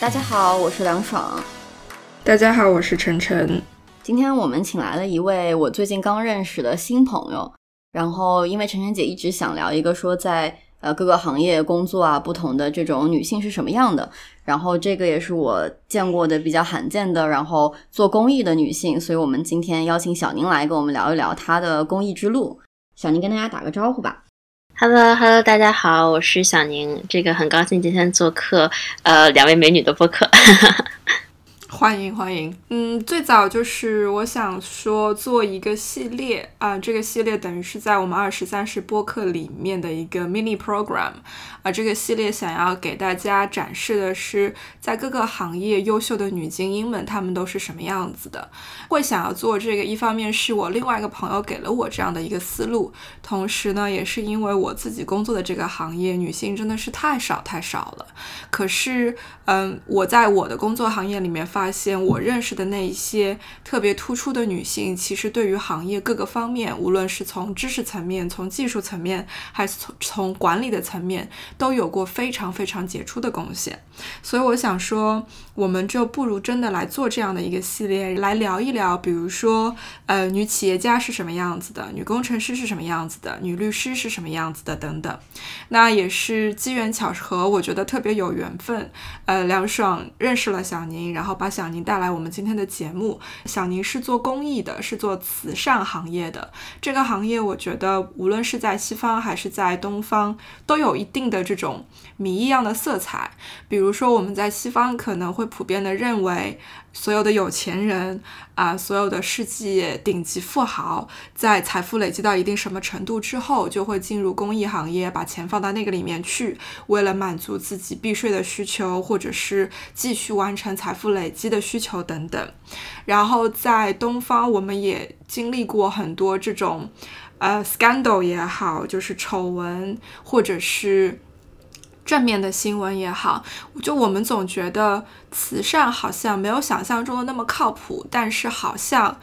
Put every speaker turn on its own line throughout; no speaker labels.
大家好，我是梁爽。
大家好，我是晨晨。
今天我们请来了一位我最近刚认识的新朋友。然后，因为晨晨姐一直想聊一个说在呃各个行业工作啊，不同的这种女性是什么样的。然后这个也是我见过的比较罕见的，然后做公益的女性。所以我们今天邀请小宁来跟我们聊一聊她的公益之路。小宁跟大家打个招呼吧。
Hello，Hello，大家好，我是小宁。这个很高兴今天做客，呃，两位美女的播客。
欢迎欢迎，嗯，最早就是我想说做一个系列啊，这个系列等于是在我们二十三十播客里面的一个 mini program 啊，这个系列想要给大家展示的是在各个行业优秀的女精英们，她们都是什么样子的。会想要做这个，一方面是我另外一个朋友给了我这样的一个思路，同时呢，也是因为我自己工作的这个行业女性真的是太少太少了。可是，嗯，我在我的工作行业里面发。发现我认识的那一些特别突出的女性，其实对于行业各个方面，无论是从知识层面、从技术层面，还是从从管理的层面，都有过非常非常杰出的贡献。所以我想说，我们就不如真的来做这样的一个系列，来聊一聊，比如说，呃，女企业家是什么样子的，女工程师是什么样子的，女律师是什么样子的等等。那也是机缘巧合，我觉得特别有缘分。呃，梁爽认识了小宁，然后把。小宁带来我们今天的节目。小宁是做公益的，是做慈善行业的。这个行业，我觉得无论是在西方还是在东方，都有一定的这种谜一样的色彩。比如说，我们在西方可能会普遍的认为。所有的有钱人啊，所有的世界顶级富豪，在财富累积到一定什么程度之后，就会进入公益行业，把钱放到那个里面去，为了满足自己避税的需求，或者是继续完成财富累积的需求等等。然后在东方，我们也经历过很多这种，呃，scandal 也好，就是丑闻，或者是。正面的新闻也好，就我们总觉得慈善好像没有想象中的那么靠谱，但是好像。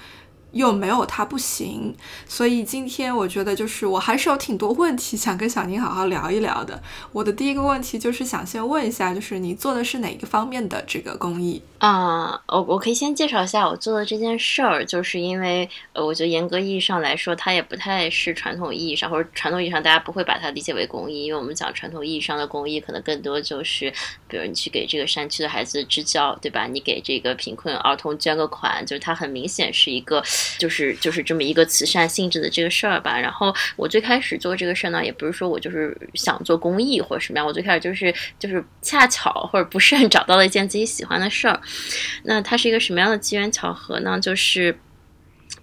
又没有他不行，所以今天我觉得就是我还是有挺多问题 想跟小宁好好聊一聊的。我的第一个问题就是想先问一下，就是你做的是哪个方面的这个公益
啊？我我可以先介绍一下我做的这件事儿，就是因为呃，我觉得严格意义上来说，它也不太是传统意义上或者传统意义上大家不会把它理解为公益，因为我们讲传统意义上的公益，可能更多就是比如你去给这个山区的孩子支教，对吧？你给这个贫困儿童捐个款，就是它很明显是一个。就是就是这么一个慈善性质的这个事儿吧。然后我最开始做这个事儿呢，也不是说我就是想做公益或者什么样。我最开始就是就是恰巧或者不慎找到了一件自己喜欢的事儿。那它是一个什么样的机缘巧合呢？就是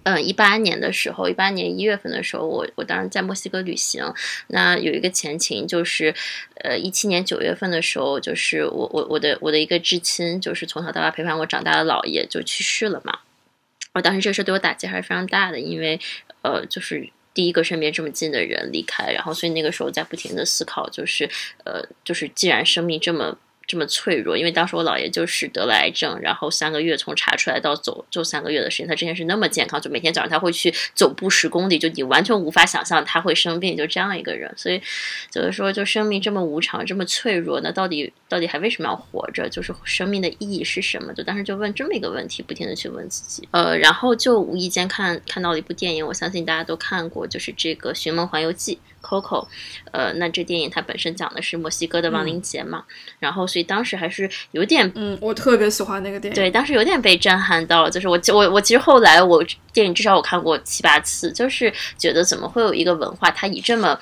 嗯，一八年的时候，一八年一月份的时候，我我当时在墨西哥旅行。那有一个前情，就是呃，一七年九月份的时候，就是我我我的我的一个至亲，就是从小到大陪伴我长大的姥爷就去世了嘛。我当时这个事对我打击还是非常大的，因为，呃，就是第一个身边这么近的人离开，然后所以那个时候在不停的思考，就是，呃，就是既然生命这么。这么脆弱，因为当时我姥爷就是得了癌症，然后三个月从查出来到走就三个月的时间，他之前是那么健康，就每天早上他会去走步十公里，就你完全无法想象他会生病，就这样一个人。所以，就是说，就生命这么无常，这么脆弱，那到底到底还为什么要活着？就是生命的意义是什么？就当时就问这么一个问题，不停的去问自己。呃，然后就无意间看看到了一部电影，我相信大家都看过，就是这个《寻梦环游记》。Coco，呃，那这电影它本身讲的是墨西哥的亡灵节嘛，然后所以当时还是有点，
嗯，我特别喜欢那个电影，
对，当时有点被震撼到了，就是我我我其实后来我电影至少我看过七八次，就是觉得怎么会有一个文化，它以这么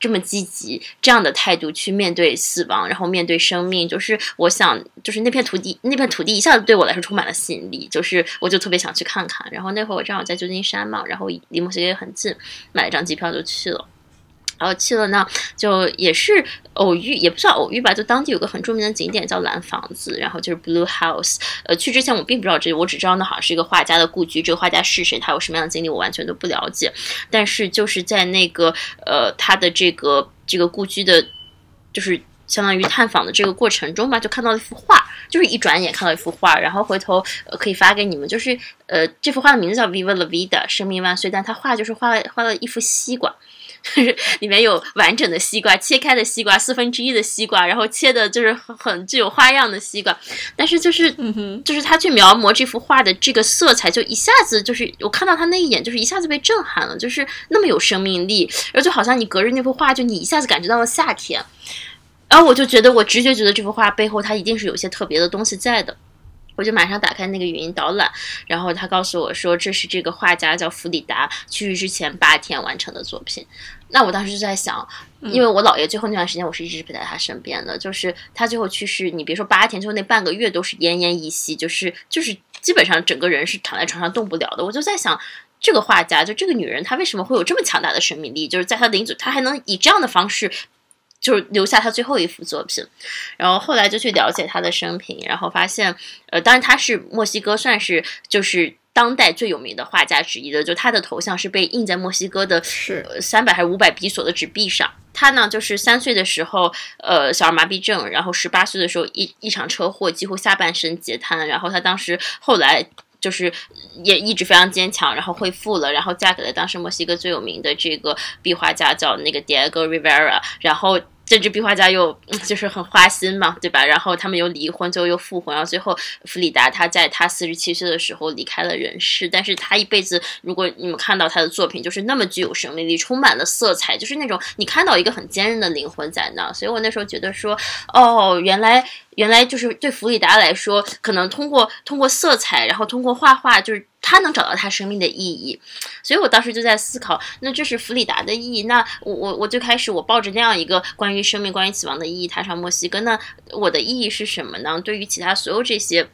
这么积极这样的态度去面对死亡，然后面对生命，就是我想，就是那片土地那片土地一下子对我来说充满了吸引力，就是我就特别想去看看，然后那会儿我正好在旧金山嘛，然后离墨西哥也很近，买了张机票就去了。然后去了呢，就也是偶遇，也不算偶遇吧，就当地有个很著名的景点叫蓝房子，然后就是 Blue House。呃，去之前我并不知道这，我只知道那好像是一个画家的故居，这个画家是谁，他有什么样的经历，我完全都不了解。但是就是在那个呃他的这个这个故居的，就是相当于探访的这个过程中吧，就看到了一幅画，就是一转眼看到一幅画，然后回头呃可以发给你们，就是呃这幅画的名字叫 Viva la Vida，生命万岁，但他画就是画了画了一幅西瓜。就是里面有完整的西瓜，切开的西瓜，四分之一的西瓜，然后切的就是很具有花样的西瓜。但是就是，
嗯哼，
就是他去描摹这幅画的这个色彩，就一下子就是我看到他那一眼，就是一下子被震撼了，就是那么有生命力，然后就好像你隔着那幅画，就你一下子感觉到了夏天。然后我就觉得，我直觉觉得这幅画背后它一定是有些特别的东西在的。我就马上打开那个语音导览，然后他告诉我说，这是这个画家叫弗里达去世之前八天完成的作品。那我当时就在想，因为我姥爷最后那段时间我是一直陪在他身边的，就是他最后去世，你别说八天，就那半个月都是奄奄一息，就是就是基本上整个人是躺在床上动不了的。我就在想，这个画家就这个女人，她为什么会有这么强大的生命力？就是在她临走，她还能以这样的方式。就是留下他最后一幅作品，然后后来就去了解他的生平，然后发现，呃，当然他是墨西哥算是就是当代最有名的画家之一的，就他的头像是被印在墨西哥的
是
三百还是五百比索的纸币上。他呢，就是三岁的时候，呃，小儿麻痹症，然后十八岁的时候一一场车祸，几乎下半身截瘫，然后他当时后来。就是也一直非常坚强，然后恢复了，然后嫁给了当时墨西哥最有名的这个壁画家，叫那个 Diego Rivera，然后。政治壁画家又就是很花心嘛，对吧？然后他们又离婚，最后又复婚，然后最后弗里达他在他四十七岁的时候离开了人世。但是他一辈子，如果你们看到他的作品，就是那么具有生命力，充满了色彩，就是那种你看到一个很坚韧的灵魂在那。所以我那时候觉得说，哦，原来原来就是对弗里达来说，可能通过通过色彩，然后通过画画，就是。他能找到他生命的意义，所以我当时就在思考，那这是弗里达的意义。那我我我最开始我抱着那样一个关于生命、关于死亡的意义踏上墨西哥，那我的意义是什么呢？对于其他所有这些。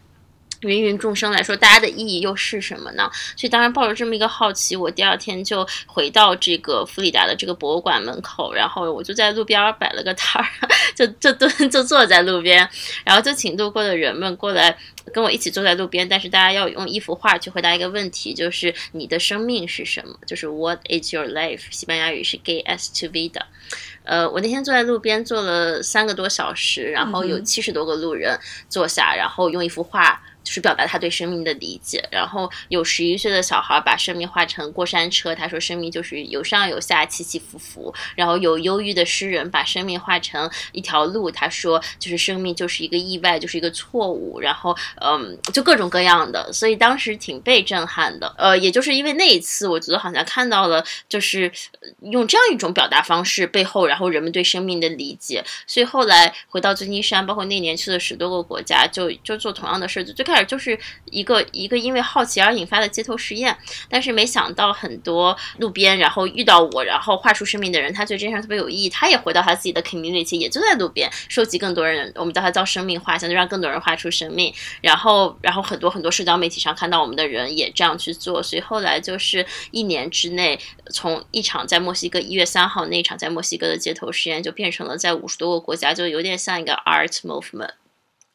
芸芸众生来说，大家的意义又是什么呢？所以当然抱着这么一个好奇，我第二天就回到这个弗里达的这个博物馆门口，然后我就在路边摆了个摊儿，就就蹲就坐在路边，然后就请路过的人们过来跟我一起坐在路边。但是大家要用一幅画去回答一个问题，就是你的生命是什么？就是 What is your life？西班牙语是 Gay S to V 的。呃，我那天坐在路边坐了三个多小时，然后有七十多个路人坐下，然后用一幅画。就是表达他对生命的理解，然后有十一岁的小孩把生命画成过山车，他说生命就是有上有下，起起伏伏。然后有忧郁的诗人把生命画成一条路，他说就是生命就是一个意外，就是一个错误。然后嗯，就各种各样的，所以当时挺被震撼的。呃，也就是因为那一次，我觉得好像看到了，就是用这样一种表达方式背后，然后人们对生命的理解。所以后来回到旧金山，包括那年去了十多个国家，就就做同样的事，就最开就是一个一个因为好奇而引发的街头实验，但是没想到很多路边然后遇到我，然后画出生命的人，他觉得这件事特别有意义，他也回到他自己的 community，也就在路边收集更多人，我们叫他叫生命画像，就让更多人画出生命。然后然后很多很多社交媒体上看到我们的人也这样去做，所以后来就是一年之内，从一场在墨西哥一月三号那场在墨西哥的街头实验，就变成了在五十多个国家，就有点像一个 art movement。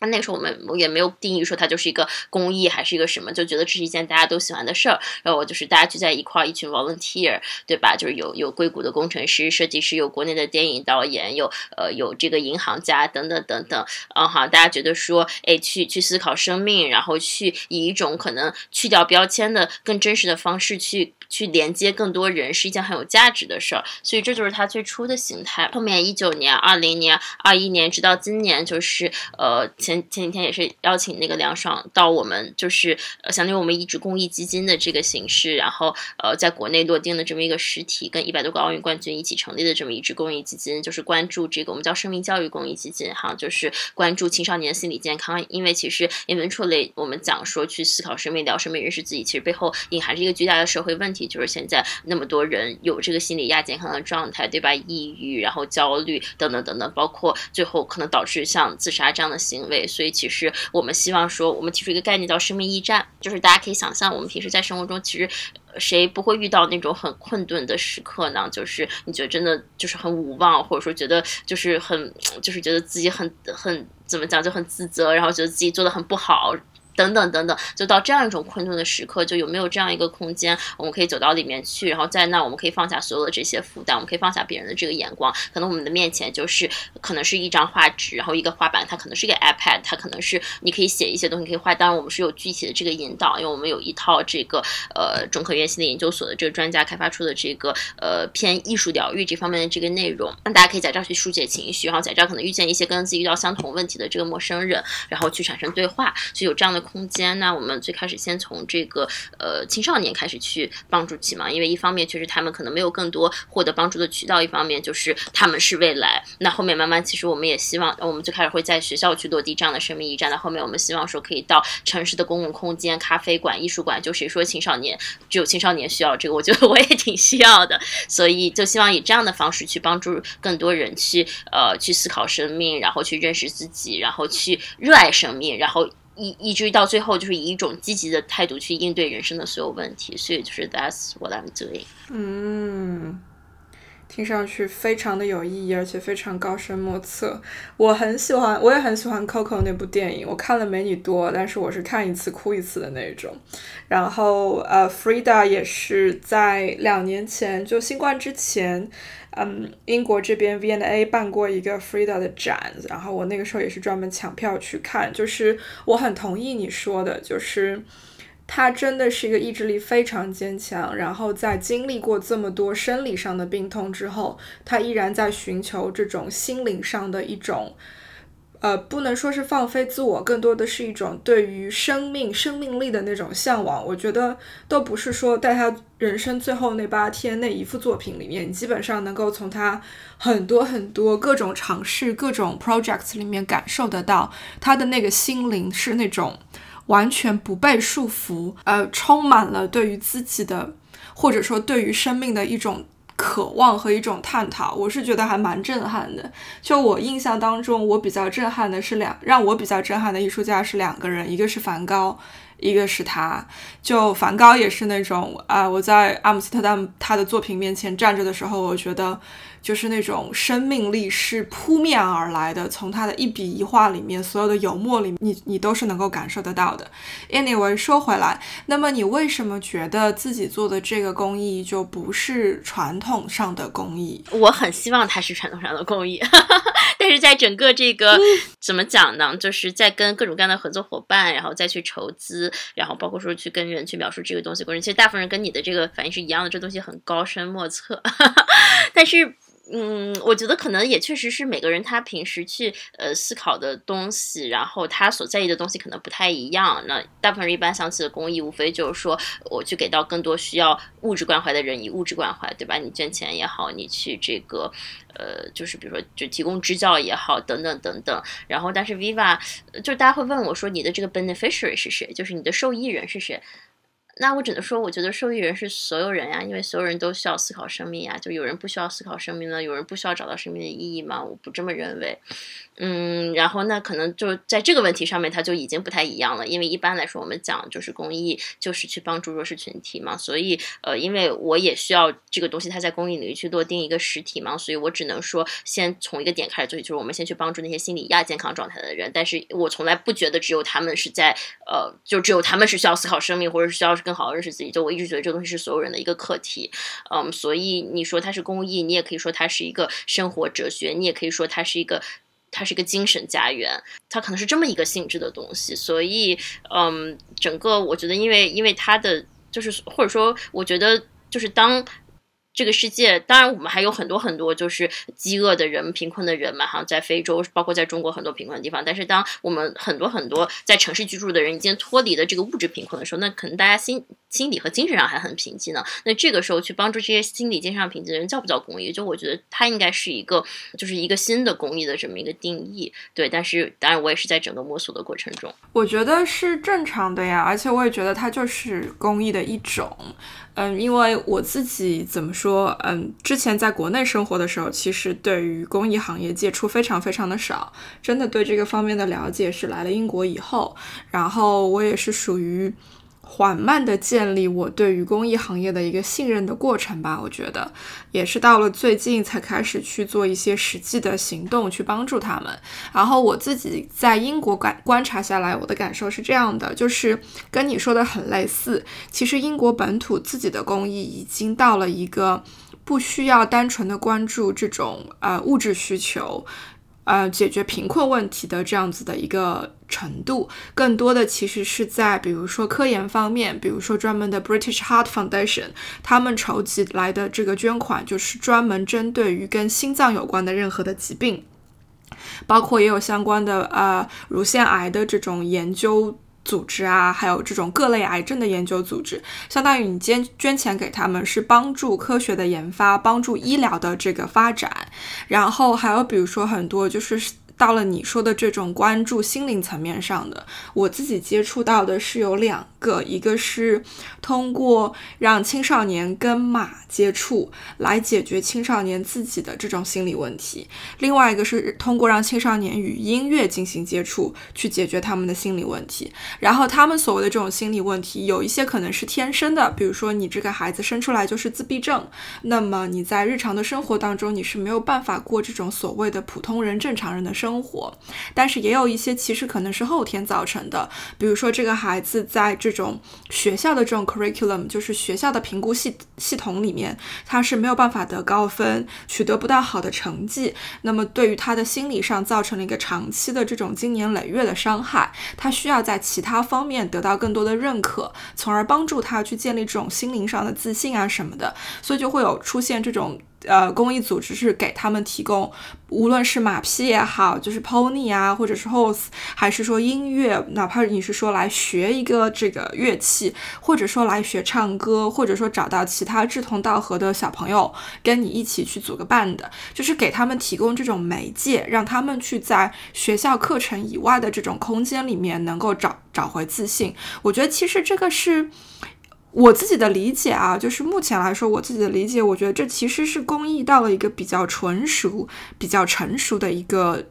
那那个时候我们也没有定义说它就是一个公益还是一个什么，就觉得这是一件大家都喜欢的事儿。然后就是大家聚在一块儿，一群 volunteer，对吧？就是有有硅谷的工程师、设计师，有国内的电影导演，有呃有这个银行家等等等等。嗯哈，大家觉得说，哎，去去思考生命，然后去以一种可能去掉标签的更真实的方式去。去连接更多人是一件很有价值的事儿，所以这就是它最初的形态。后面一九年、二零年、二一年，直到今年，就是呃前前几天也是邀请那个梁爽到我们，就是呃相当于我们一直公益基金的这个形式，然后呃在国内落定的这么一个实体，跟一百多个奥运冠军一起成立的这么一支公益基金，就是关注这个我们叫生命教育公益基金哈，就是关注青少年心理健康，因为其实 eventually 我们讲说去思考生命、聊生命、认识自己，其实背后隐含着一个巨大的社会问题。就是现在那么多人有这个心理亚健康的状态，对吧？抑郁，然后焦虑等等等等，包括最后可能导致像自杀这样的行为。所以其实我们希望说，我们提出一个概念叫生命驿站，就是大家可以想象，我们平时在生活中其实谁不会遇到那种很困顿的时刻呢？就是你觉得真的就是很无望，或者说觉得就是很就是觉得自己很很怎么讲就很自责，然后觉得自己做的很不好。等等等等，就到这样一种困顿的时刻，就有没有这样一个空间，我们可以走到里面去，然后在那我们可以放下所有的这些负担，我们可以放下别人的这个眼光，可能我们的面前就是可能是一张画纸，然后一个画板，它可能是一个 iPad，它可能是你可以写一些东西可以画，当然我们是有具体的这个引导，因为我们有一套这个呃中科院心理研究所的这个专家开发出的这个呃偏艺术疗愈这方面的这个内容，那大家可以在这儿去疏解情绪，然后在这儿可能遇见一些跟自己遇到相同问题的这个陌生人，然后去产生对话，就有这样的。空间，那我们最开始先从这个呃青少年开始去帮助起嘛，因为一方面确实他们可能没有更多获得帮助的渠道，一方面就是他们是未来。那后面慢慢，其实我们也希望，我们最开始会在学校去落地这样的生命驿站，那后面我们希望说可以到城市的公共空间、咖啡馆、艺术馆。就谁说青少年只有青少年需要这个，我觉得 我也挺需要的，所以就希望以这样的方式去帮助更多人去呃去思考生命，然后去认识自己，然后去热爱生命，然后。以以至于到最后，就是以一种积极的态度去应对人生的所有问题，所以就是 That's what I'm doing。
嗯，听上去非常的有意义，而且非常高深莫测。我很喜欢，我也很喜欢 Coco 那部电影，我看了没你多，但是我是看一次哭一次的那种。然后呃，Frida 也是在两年前，就新冠之前。嗯，英国这边 V&A 办过一个 Frida 的展，然后我那个时候也是专门抢票去看。就是我很同意你说的，就是他真的是一个意志力非常坚强，然后在经历过这么多生理上的病痛之后，他依然在寻求这种心灵上的一种。呃，不能说是放飞自我，更多的是一种对于生命、生命力的那种向往。我觉得都不是说在他人生最后那八天那一幅作品里面，你基本上能够从他很多很多各种尝试、各种 projects 里面感受得到他的那个心灵是那种完全不被束缚，呃，充满了对于自己的或者说对于生命的一种。渴望和一种探讨，我是觉得还蛮震撼的。就我印象当中，我比较震撼的是两，让我比较震撼的艺术家是两个人，一个是梵高。一个是他，就梵高也是那种啊，我在阿姆斯特丹他的作品面前站着的时候，我觉得就是那种生命力是扑面而来的，从他的一笔一画里面，所有的油墨里，你你都是能够感受得到的。Anyway，说回来，那么你为什么觉得自己做的这个工艺就不是传统上的工艺？
我很希望它是传统上的工艺，但是在整个这个怎么讲呢？就是在跟各种各样的合作伙伴，然后再去筹资。然后包括说去跟人去描述这个东西过程，其实大部分人跟你的这个反应是一样的，这东西很高深莫测。但是，嗯，我觉得可能也确实是每个人他平时去呃思考的东西，然后他所在意的东西可能不太一样。那大部分人一般想起的公益，无非就是说我去给到更多需要物质关怀的人以物质关怀，对吧？你捐钱也好，你去这个。呃，就是比如说，就提供支教也好，等等等等。然后，但是 Viva，就大家会问我说，你的这个 beneficiary 是谁？就是你的受益人是谁？那我只能说，我觉得受益人是所有人呀，因为所有人都需要思考生命呀。就有人不需要思考生命呢？有人不需要找到生命的意义吗？我不这么认为。嗯，然后那可能就在这个问题上面，它就已经不太一样了。因为一般来说，我们讲就是公益，就是去帮助弱势群体嘛。所以，呃，因为我也需要这个东西，它在公益领域去落定一个实体嘛。所以我只能说，先从一个点开始做起，就是我们先去帮助那些心理亚健康状态的人。但是我从来不觉得只有他们是在，呃，就只有他们是需要思考生命，或者是需要更好的认识自己。就我一直觉得这东西是所有人的一个课题。嗯，所以你说它是公益，你也可以说它是一个生活哲学，你也可以说它是一个。它是一个精神家园，它可能是这么一个性质的东西，所以，嗯，整个我觉得，因为因为它的就是，或者说，我觉得就是当。这个世界，当然我们还有很多很多就是饥饿的人、贫困的人嘛，哈，在非洲，包括在中国很多贫困的地方。但是，当我们很多很多在城市居住的人已经脱离了这个物质贫困的时候，那可能大家心心理和精神上还很贫瘠呢。那这个时候去帮助这些心理精神上贫瘠的人，叫不叫公益？就我觉得它应该是一个，就是一个新的公益的这么一个定义。对，但是当然我也是在整个摸索的过程中，
我觉得是正常的呀，而且我也觉得它就是公益的一种。嗯，因为我自己怎么说，嗯，之前在国内生活的时候，其实对于公益行业接触非常非常的少，真的对这个方面的了解是来了英国以后，然后我也是属于。缓慢的建立我对于公益行业的一个信任的过程吧。我觉得也是到了最近才开始去做一些实际的行动去帮助他们。然后我自己在英国感观察下来，我的感受是这样的，就是跟你说的很类似。其实英国本土自己的公益已经到了一个不需要单纯的关注这种呃物质需求。呃，解决贫困问题的这样子的一个程度，更多的其实是在比如说科研方面，比如说专门的 British Heart Foundation，他们筹集来的这个捐款就是专门针对于跟心脏有关的任何的疾病，包括也有相关的呃乳腺癌的这种研究。组织啊，还有这种各类癌症的研究组织，相当于你捐捐钱给他们，是帮助科学的研发，帮助医疗的这个发展。然后还有比如说很多就是到了你说的这种关注心灵层面上的，我自己接触到的是有两。个一个是通过让青少年跟马接触来解决青少年自己的这种心理问题，另外一个是通过让青少年与音乐进行接触去解决他们的心理问题。然后他们所谓的这种心理问题，有一些可能是天生的，比如说你这个孩子生出来就是自闭症，那么你在日常的生活当中你是没有办法过这种所谓的普通人正常人的生生活。但是也有一些其实可能是后天造成的，比如说这个孩子在。这种学校的这种 curriculum，就是学校的评估系系统里面，他是没有办法得高分，取得不到好的成绩。那么对于他的心理上造成了一个长期的这种经年累月的伤害，他需要在其他方面得到更多的认可，从而帮助他去建立这种心灵上的自信啊什么的。所以就会有出现这种。呃，公益组织是给他们提供，无论是马匹也好，就是 pony 啊，或者是 horse，还是说音乐，哪怕你是说来学一个这个乐器，或者说来学唱歌，或者说找到其他志同道合的小朋友跟你一起去组个伴的，就是给他们提供这种媒介，让他们去在学校课程以外的这种空间里面能够找找回自信。我觉得其实这个是。我自己的理解啊，就是目前来说，我自己的理解，我觉得这其实是公益到了一个比较纯熟、比较成熟的一个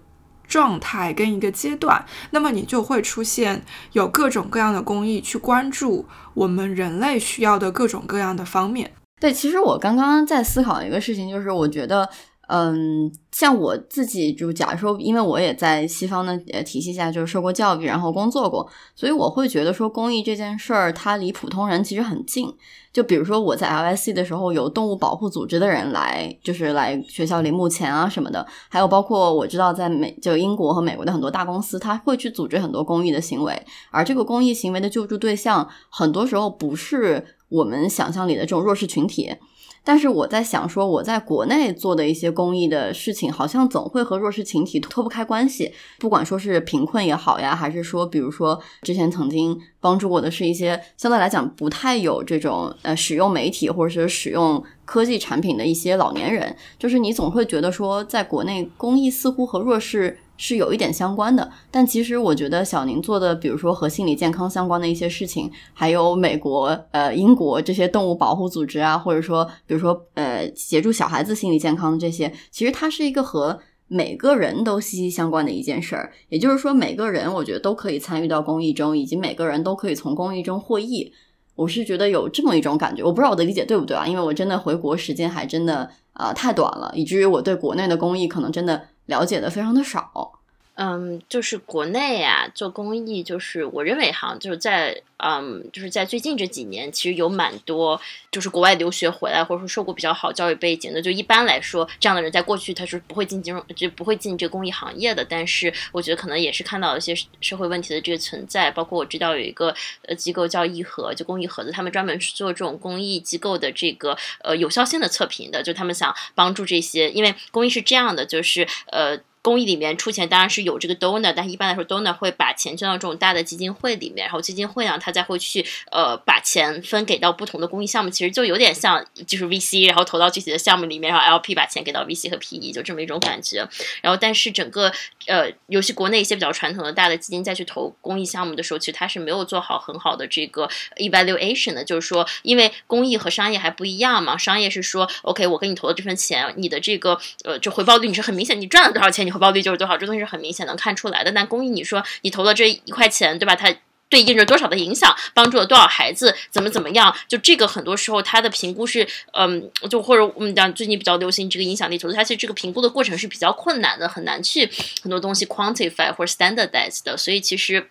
状态跟一个阶段，那么你就会出现有各种各样的公益去关注我们人类需要的各种各样的方面。
对，其实我刚刚在思考一个事情，就是我觉得。嗯，像我自己就假如说，因为我也在西方的体系下就是受过教育，然后工作过，所以我会觉得说公益这件事儿它离普通人其实很近。就比如说我在 LSC 的时候，有动物保护组织的人来，就是来学校里募钱啊什么的，还有包括我知道在美就英国和美国的很多大公司，他会去组织很多公益的行为，而这个公益行为的救助对象，很多时候不是我们想象里的这种弱势群体。但是我在想说，我在国内做的一些公益的事情，好像总会和弱势群体脱不开关系。不管说是贫困也好呀，还是说，比如说之前曾经帮助过的是一些相对来讲不太有这种呃使用媒体或者是使用科技产品的一些老年人，就是你总会觉得说，在国内公益似乎和弱势。是有一点相关的，但其实我觉得小宁做的，比如说和心理健康相关的一些事情，还有美国、呃英国这些动物保护组织啊，或者说比如说呃协助小孩子心理健康这些，其实它是一个和每个人都息息相关的一件事儿。也就是说，每个人我觉得都可以参与到公益中，以及每个人都可以从公益中获益。我是觉得有这么一种感觉，我不知道我的理解对不对啊？因为我真的回国时间还真的啊太短了，以至于我对国内的公益可能真的。了解的非常的少，
嗯，就是国内啊做公益，就是我认为哈，就是在嗯，就是在最近这几年，其实有蛮多就是国外留学回来，或者说受过比较好教育背景的，就一般来说，这样的人在过去他是不会进金融，就不会进这个公益行业的。但是我觉得可能也是看到一些社会问题的这个存在，包括我知道有一个呃机构叫义和，就公益盒子，他们专门是做这种公益机构的这个呃有效性的测评的，就他们想帮助这些，因为公益是这样的，就是呃。公益里面出钱当然是有这个 donor，但一般来说 donor 会把钱捐到这种大的基金会里面，然后基金会呢，他再会去呃把钱分给到不同的公益项目，其实就有点像就是 VC，然后投到具体的项目里面，然后 LP 把钱给到 VC 和 PE，就这么一种感觉。然后但是整个呃，尤其国内一些比较传统的大的基金再去投公益项目的时候，其实它是没有做好很好的这个 evaluation 的，就是说因为公益和商业还不一样嘛，商业是说 OK，我给你投的这份钱，你的这个呃就回报率你是很明显，你赚了多少钱。回报率就是多少，这东西是很明显能看出来的。但公益，你说你投了这一块钱，对吧？它对应着多少的影响，帮助了多少孩子，怎么怎么样？就这个很多时候它的评估是，嗯，就或者我们讲最近比较流行这个影响力投资，它其实这个评估的过程是比较困难的，很难去很多东西 quantify 或者 standardize 的，所以其实。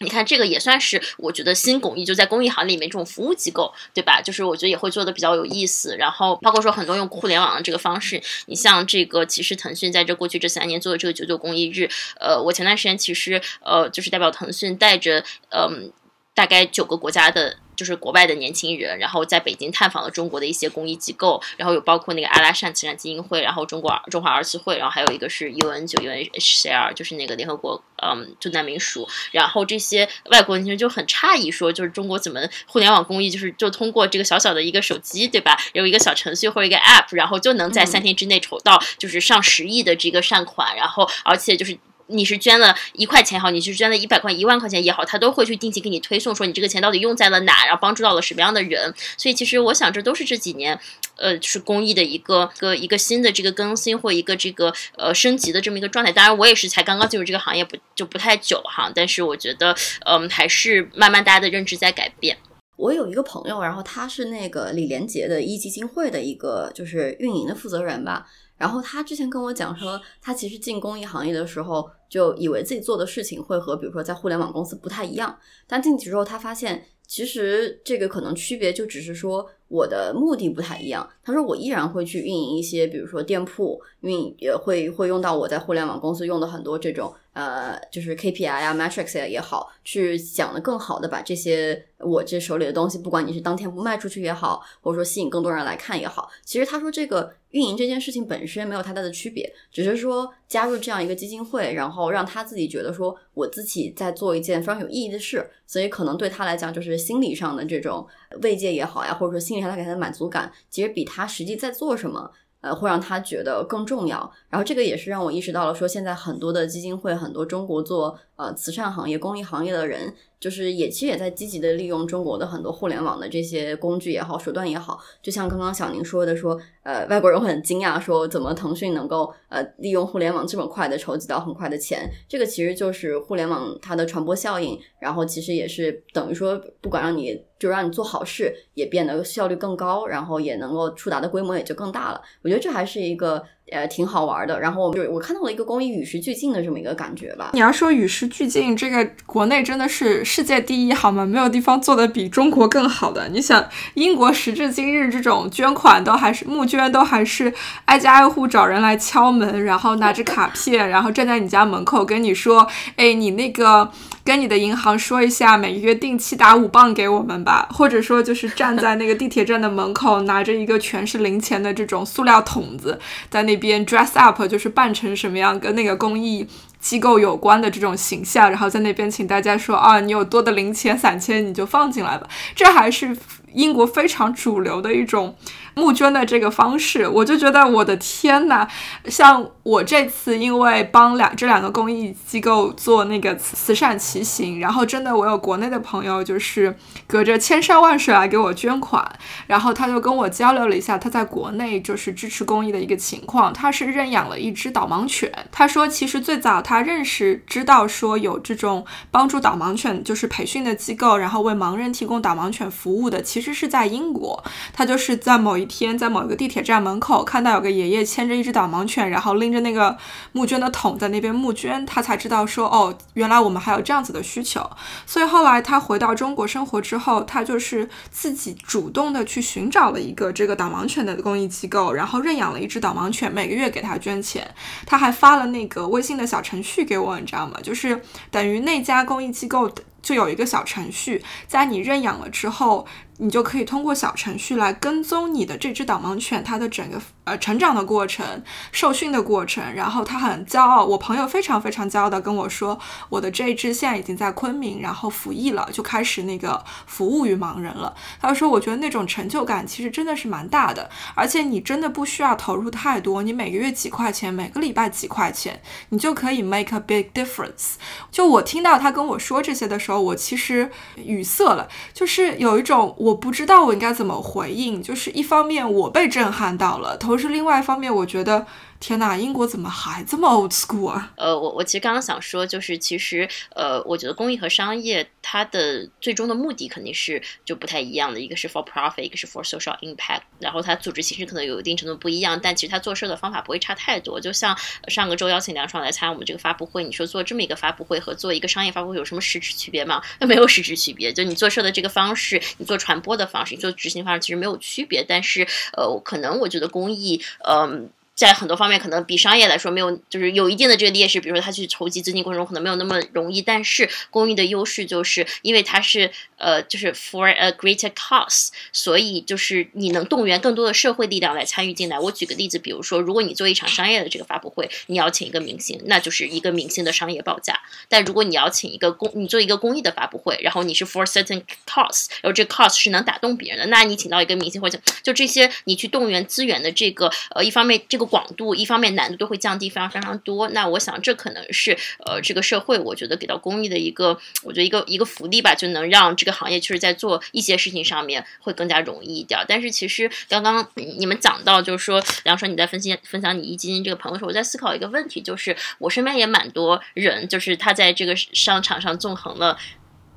你看，这个也算是我觉得新公益，就在公益行业里面这种服务机构，对吧？就是我觉得也会做的比较有意思。然后包括说很多用互联网的这个方式，你像这个，其实腾讯在这过去这三年做的这个九九公益日，呃，我前段时间其实呃，就是代表腾讯带着嗯，大概九个国家的。就是国外的年轻人，然后在北京探访了中国的一些公益机构，然后有包括那个阿拉善慈善基金会，然后中国中华儿慈会，然后还有一个是 UN 九 UNHCR，就是那个联合国嗯就难民署，然后这些外国年轻人就很诧异，说就是中国怎么互联网公益就是就通过这个小小的一个手机，对吧？有一个小程序或者一个 App，然后就能在三天之内筹到就是上十亿的这个善款，然后而且就是。你是捐了一块钱也好，你是捐了一百块、一万块钱也好，他都会去定期给你推送，说你这个钱到底用在了哪，然后帮助到了什么样的人。所以其实我想，这都是这几年，呃，是公益的一个个一个新的这个更新或一个这个呃升级的这么一个状态。当然，我也是才刚刚进入这个行业不就不太久哈，但是我觉得，嗯，还是慢慢大家的认知在改变。
我有一个朋友，然后他是那个李连杰的一基金会的一个就是运营的负责人吧。然后他之前跟我讲说，他其实进公益行业的时候，就以为自己做的事情会和比如说在互联网公司不太一样，但进去之后他发现，其实这个可能区别就只是说。我的目的不太一样。他说我依然会去运营一些，比如说店铺，运营也会会用到我在互联网公司用的很多这种呃，就是 KPI 啊、Metrics 啊也好，去讲的更好的把这些我这手里的东西，不管你是当天不卖出去也好，或者说吸引更多人来看也好，其实他说这个运营这件事情本身没有太大的区别，只是说加入这样一个基金会，然后让他自己觉得说我自己在做一件非常有意义的事，所以可能对他来讲就是心理上的这种慰藉也好呀，或者说心。他给他的满足感，其实比他实际在做什么，呃，会让他觉得更重要。然后这个也是让我意识到了，说现在很多的基金会，很多中国做呃慈善行业、公益行业的人。就是也其实也在积极的利用中国的很多互联网的这些工具也好手段也好，就像刚刚小宁说的说，呃外国人会很惊讶说怎么腾讯能够呃利用互联网这么快的筹集到很快的钱，这个其实就是互联网它的传播效应，然后其实也是等于说不管让你就让你做好事也变得效率更高，然后也能够触达的规模也就更大了。我觉得这还是一个。呃，挺好玩的。然后我就我看到了一个公益与时俱进的这么一个感觉吧。
你要说与时俱进，这个国内真的是世界第一好吗？没有地方做的比中国更好的。你想，英国时至今日这种捐款都还是募捐都还是挨家挨户找人来敲门，然后拿着卡片，然后站在你家门口跟你说，哎，你那个。跟你的银行说一下，每个月定期打五磅给我们吧，或者说就是站在那个地铁站的门口，拿着一个全是零钱的这种塑料桶子，在那边 dress up，就是扮成什么样跟那个公益机构有关的这种形象，然后在那边请大家说啊，你有多的零钱散钱你就放进来吧，这还是英国非常主流的一种。募捐的这个方式，我就觉得我的天呐！像我这次因为帮两这两个公益机构做那个慈善骑行，然后真的我有国内的朋友，就是隔着千山万水来给我捐款，然后他就跟我交流了一下他在国内就是支持公益的一个情况。他是认养了一只导盲犬，他说其实最早他认识知道说有这种帮助导盲犬就是培训的机构，然后为盲人提供导盲犬服务的，其实是在英国，他就是在某一。天在某一个地铁站门口看到有个爷爷牵着一只导盲犬，然后拎着那个募捐的桶在那边募捐，他才知道说哦，原来我们还有这样子的需求。所以后来他回到中国生活之后，他就是自己主动的去寻找了一个这个导盲犬的公益机构，然后认养了一只导盲犬，每个月给他捐钱。他还发了那个微信的小程序给我，你知道吗？就是等于那家公益机构就有一个小程序，在你认养了之后。你就可以通过小程序来跟踪你的这只导盲犬，它的整个呃成长的过程、受训的过程。然后他很骄傲，我朋友非常非常骄傲的跟我说，我的这一只现在已经在昆明，然后服役了，就开始那个服务于盲人了。他说，我觉得那种成就感其实真的是蛮大的，而且你真的不需要投入太多，你每个月几块钱，每个礼拜几块钱，你就可以 make a big difference。就我听到他跟我说这些的时候，我其实语塞了，就是有一种。我我不知道我应该怎么回应，就是一方面我被震撼到了，同时另外一方面我觉得天呐，英国怎么还这么 old school 啊？
呃，我我其实刚刚想说，就是其实呃，我觉得公益和商业它的最终的目的肯定是就不太一样的，一个是 for profit，一个是 for social impact，然后它组织形式可能有一定程度不一样，但其实它做事的方法不会差太多。就像上个周邀请梁爽来参加我们这个发布会，你说做这么一个发布会和做一个商业发布会有什么实质区别吗？那没有实质区别，就你做事的这个方式，你做传播的方式，你做执行方式其实没有区别，但是呃，可能我觉得公益，嗯。在很多方面可能比商业来说没有，就是有一定的这个劣势。比如说，他去筹集资金过程中可能没有那么容易。但是公益的优势就是因为它是呃，就是 for a greater cause，所以就是你能动员更多的社会力量来参与进来。我举个例子，比如说，如果你做一场商业的这个发布会，你要请一个明星，那就是一个明星的商业报价。但如果你要请一个公，你做一个公益的发布会，然后你是 for certain cause，然后这 cause 是能打动别人的，那你请到一个明星或者就这些，你去动员资源的这个呃，一方面这个。广度一方面难度都会降低非常非常多，那我想这可能是呃这个社会我觉得给到公益的一个我觉得一个一个福利吧，就能让这个行业确实在做一些事情上面会更加容易一点。但是其实刚刚你们讲到就是说，梁说你在分析分享你一基金这个朋友的时候，我在思考一个问题，就是我身边也蛮多人，就是他在这个商场上纵横了。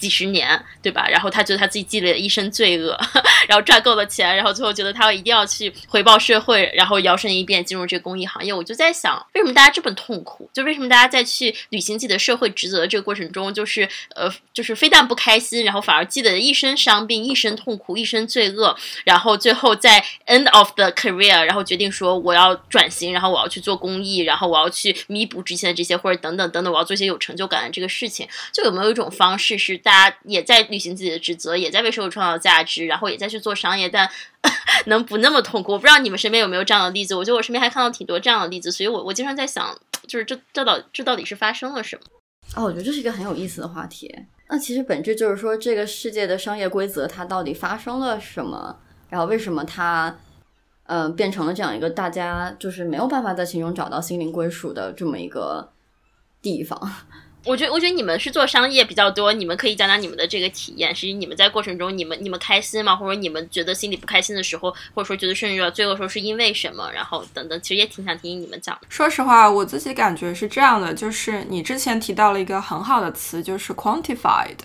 几十年，对吧？然后他觉得他自己积累了一身罪恶，然后赚够了钱，然后最后觉得他一定要去回报社会，然后摇身一变进入这个公益行业。我就在想，为什么大家这么痛苦？就为什么大家在去履行自己的社会职责的这个过程中，就是呃，就是非但不开心，然后反而积累了一身伤病、一身痛苦、一身罪恶，然后最后在 end of the career，然后决定说我要转型，然后我要去做公益，然后我要去弥补之前的这些，或者等等等等，我要做一些有成就感的这个事情。就有没有一种方式是大大家也在履行自己的职责，也在为社会创造价值，然后也在去做商业，但 能不那么痛苦？我不知道你们身边有没有这样的例子。我觉得我身边还看到挺多这样的例子，所以我我经常在想，就是这这到这到底是发生了什么？
哦，我觉得这是一个很有意思的话题。那其实本质就是说，这个世界的商业规则它到底发生了什么？然后为什么它嗯变成了这样一个大家就是没有办法在其中找到心灵归属的这么一个地方？
我觉得，我觉得你们是做商业比较多，你们可以讲讲你们的这个体验。实际你们在过程中，你们你们开心吗？或者你们觉得心里不开心的时候，或者说觉得甚至最后说是因为什么？然后等等，其实也挺想听听你们讲。
说实话，我自己感觉是这样的，就是你之前提到了一个很好的词，就是 quantified，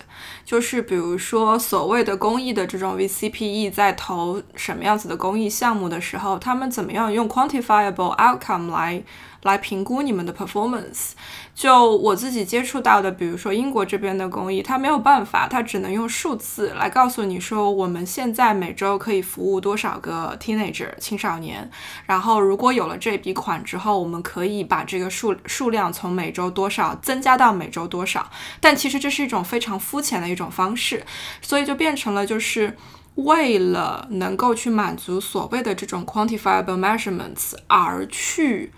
就是比如说所谓的公益的这种 VCPE 在投什么样子的公益项目的时候，他们怎么样用 quantifiable outcome 来。来评估你们的 performance。就我自己接触到的，比如说英国这边的公益，它没有办法，它只能用数字来告诉你说，我们现在每周可以服务多少个 teenager 青少年。然后如果有了这笔款之后，我们可以把这个数数量从每周多少增加到每周多少。但其实这是一种非常肤浅的一种方式，所以就变成了就是为了能够去满足所谓的这种 quantifiable measurements 而去。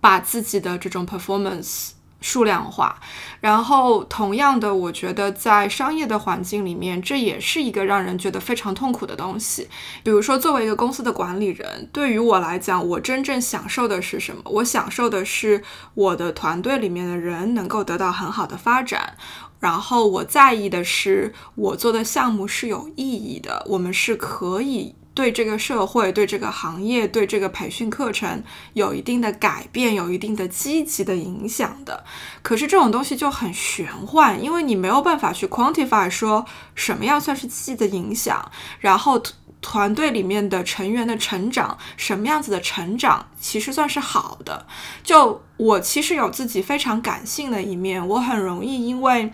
把自己的这种 performance 数量化，然后同样的，我觉得在商业的环境里面，这也是一个让人觉得非常痛苦的东西。比如说，作为一个公司的管理人，对于我来讲，我真正享受的是什么？我享受的是我的团队里面的人能够得到很好的发展，然后我在意的是我做的项目是有意义的，我们是可以。对这个社会、对这个行业、对这个培训课程有一定的改变，有一定的积极的影响的。可是这种东西就很玄幻，因为你没有办法去 quantify 说什么样算是积极的影响，然后团队里面的成员的成长，什么样子的成长其实算是好的。就我其实有自己非常感性的一面，我很容易因为。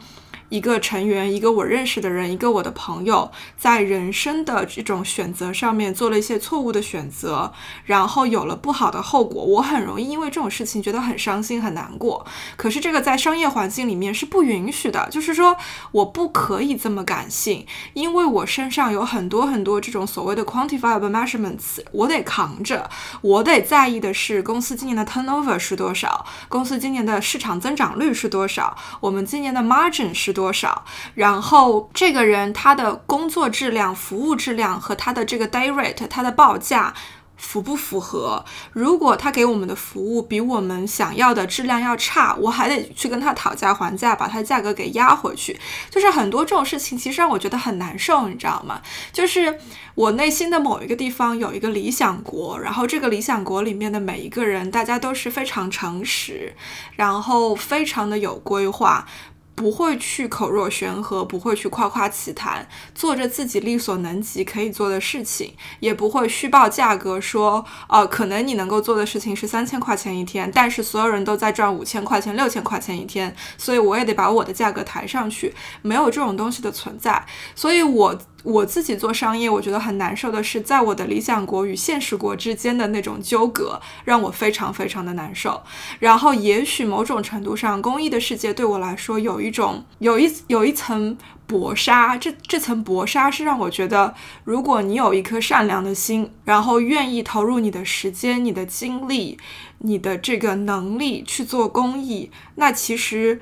一个成员，一个我认识的人，一个我的朋友，在人生的这种选择上面做了一些错误的选择，然后有了不好的后果，我很容易因为这种事情觉得很伤心、很难过。可是这个在商业环境里面是不允许的，就是说我不可以这么感性，因为我身上有很多很多这种所谓的 quantifiable measurements，我得扛着，我得在意的是公司今年的 turnover 是多少，公司今年的市场增长率是多少，我们今年的 margin 是。多少？然后这个人他的工作质量、服务质量和他的这个 day rate，他的报价符不符合？如果他给我们的服务比我们想要的质量要差，我还得去跟他讨价还价，把他的价格给压回去。就是很多这种事情，其实让我觉得很难受，你知道吗？就是我内心的某一个地方有一个理想国，然后这个理想国里面的每一个人，大家都是非常诚实，然后非常的有规划。不会去口若悬河，不会去夸夸其谈，做着自己力所能及可以做的事情，也不会虚报价格，说，呃，可能你能够做的事情是三千块钱一天，但是所有人都在赚五千块钱、六千块钱一天，所以我也得把我的价格抬上去，没有这种东西的存在，所以我。我自己做商业，我觉得很难受的是，在我的理想国与现实国之间的那种纠葛，让我非常非常的难受。然后，也许某种程度上，公益的世界对我来说有一种有一有一层薄纱，这这层薄纱是让我觉得，如果你有一颗善良的心，然后愿意投入你的时间、你的精力、你的这个能力去做公益，那其实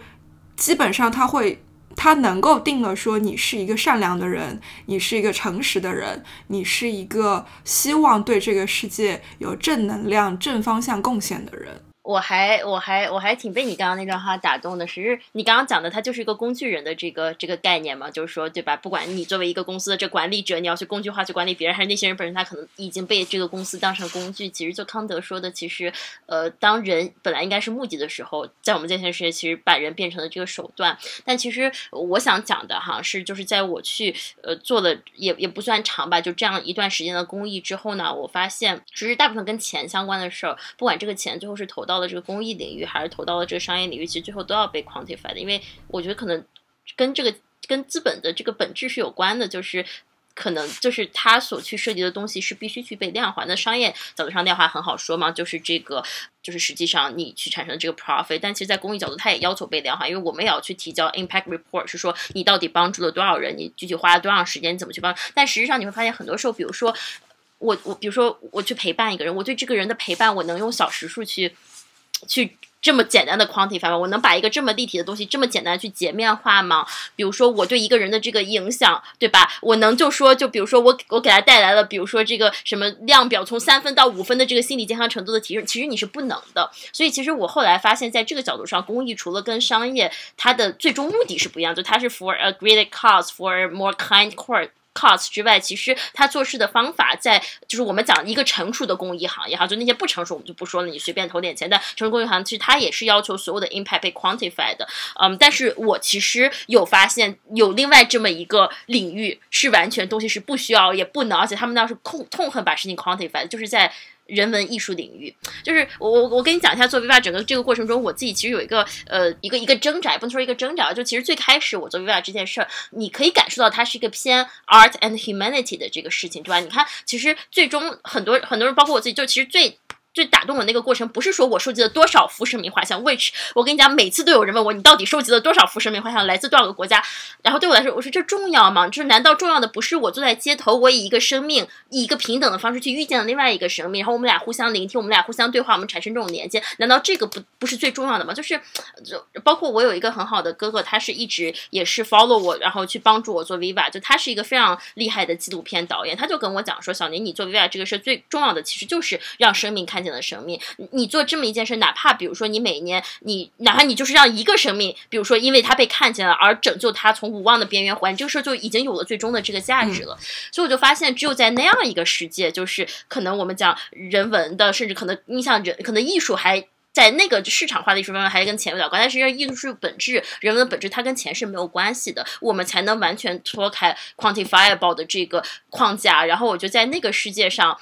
基本上它会。他能够定了说你是一个善良的人，你是一个诚实的人，你是一个希望对这个世界有正能量、正方向贡献的人。
我还我还我还挺被你刚刚那段话打动的，是你刚刚讲的，它就是一个工具人的这个这个概念嘛，就是说对吧？不管你作为一个公司的这管理者，你要去工具化去管理别人，还是那些人本身他可能已经被这个公司当成工具。其实就康德说的，其实呃，当人本来应该是目的的时候，在我们这些世界，其实把人变成了这个手段。但其实我想讲的哈，是就是在我去呃做了也也不算长吧，就这样一段时间的公益之后呢，我发现其实大部分跟钱相关的事儿，不管这个钱最后是投到。到了这个公益领域，还是投到了这个商业领域，其实最后都要被 quantify 的，因为我觉得可能跟这个跟资本的这个本质是有关的，就是可能就是它所去涉及的东西是必须去被量化。那商业角度上量化很好说嘛，就是这个就是实际上你去产生这个 profit，但其实，在公益角度，它也要求被量化，因为我们也要去提交 impact report，是说你到底帮助了多少人，你具体花了多长时间，你怎么去帮。但实际上你会发现，很多时候，比如说我我比如说我去陪伴一个人，我对这个人的陪伴，我能用小时数去。去这么简单的 quantify 吗？我能把一个这么立体的东西这么简单去截面化吗？比如说我对一个人的这个影响，对吧？我能就说，就比如说我我给他带来了，比如说这个什么量表从三分到五分的这个心理健康程度的提升，其实你是不能的。所以其实我后来发现，在这个角度上，公益除了跟商业它的最终目的是不一样，就它是 for a greater cause，for more kind court。Cost 之外，其实他做事的方法，在就是我们讲一个成熟的公益行业哈，就那些不成熟我们就不说了，你随便投点钱。但成熟公益行业其实它也是要求所有的 impact 被 quantified 的，嗯，但是我其实有发现有另外这么一个领域是完全东西是不需要也不能，而且他们当时痛痛恨把事情 quantified，就是在。人文艺术领域，就是我我我跟你讲一下做 Viva 整个这个过程中，我自己其实有一个呃一个一个挣扎，不能说一个挣扎，就其实最开始我做 Viva 这件事儿，你可以感受到它是一个偏 art and humanity 的这个事情，对吧？你看，其实最终很多很多人，包括我自己，就其实最。最打动我那个过程，不是说我收集了多少幅生命画像，which 我跟你讲，每次都有人问我，你到底收集了多少幅生命画像，来自多少个国家？然后对我来说，我说这重要吗？就是难道重要的不是我坐在街头，我以一个生命，以一个平等的方式去遇见了另外一个生命，然后我们俩互相聆听，我们俩互相对话，我们产生这种连接，难道这个不不是最重要的吗？就是 就包括我有一个很好的哥哥，他是一直也是 follow 我，然后去帮助我做 Viva，就他是一个非常厉害的纪录片导演，他就跟我讲说，小宁，你做 Viva 这个事最重要的其实就是让生命看见了生命。你做这么一件事，哪怕比如说你每年你哪怕你就是让一个生命，比如说因为他被看见了而拯救他从无望的边缘回来，这个事儿就已经有了最终的这个价值了。所以我就发现，只有在那样一个世界，就是可能我们讲人文的，甚至可能你像人，可能艺术还在那个市场化的艺术方面还跟钱有点关，但实际上艺术本质、人文的本质，它跟钱是没有关系的。我们才能完全脱开 quantifiable 的这个框架。然后我就在那个世界上。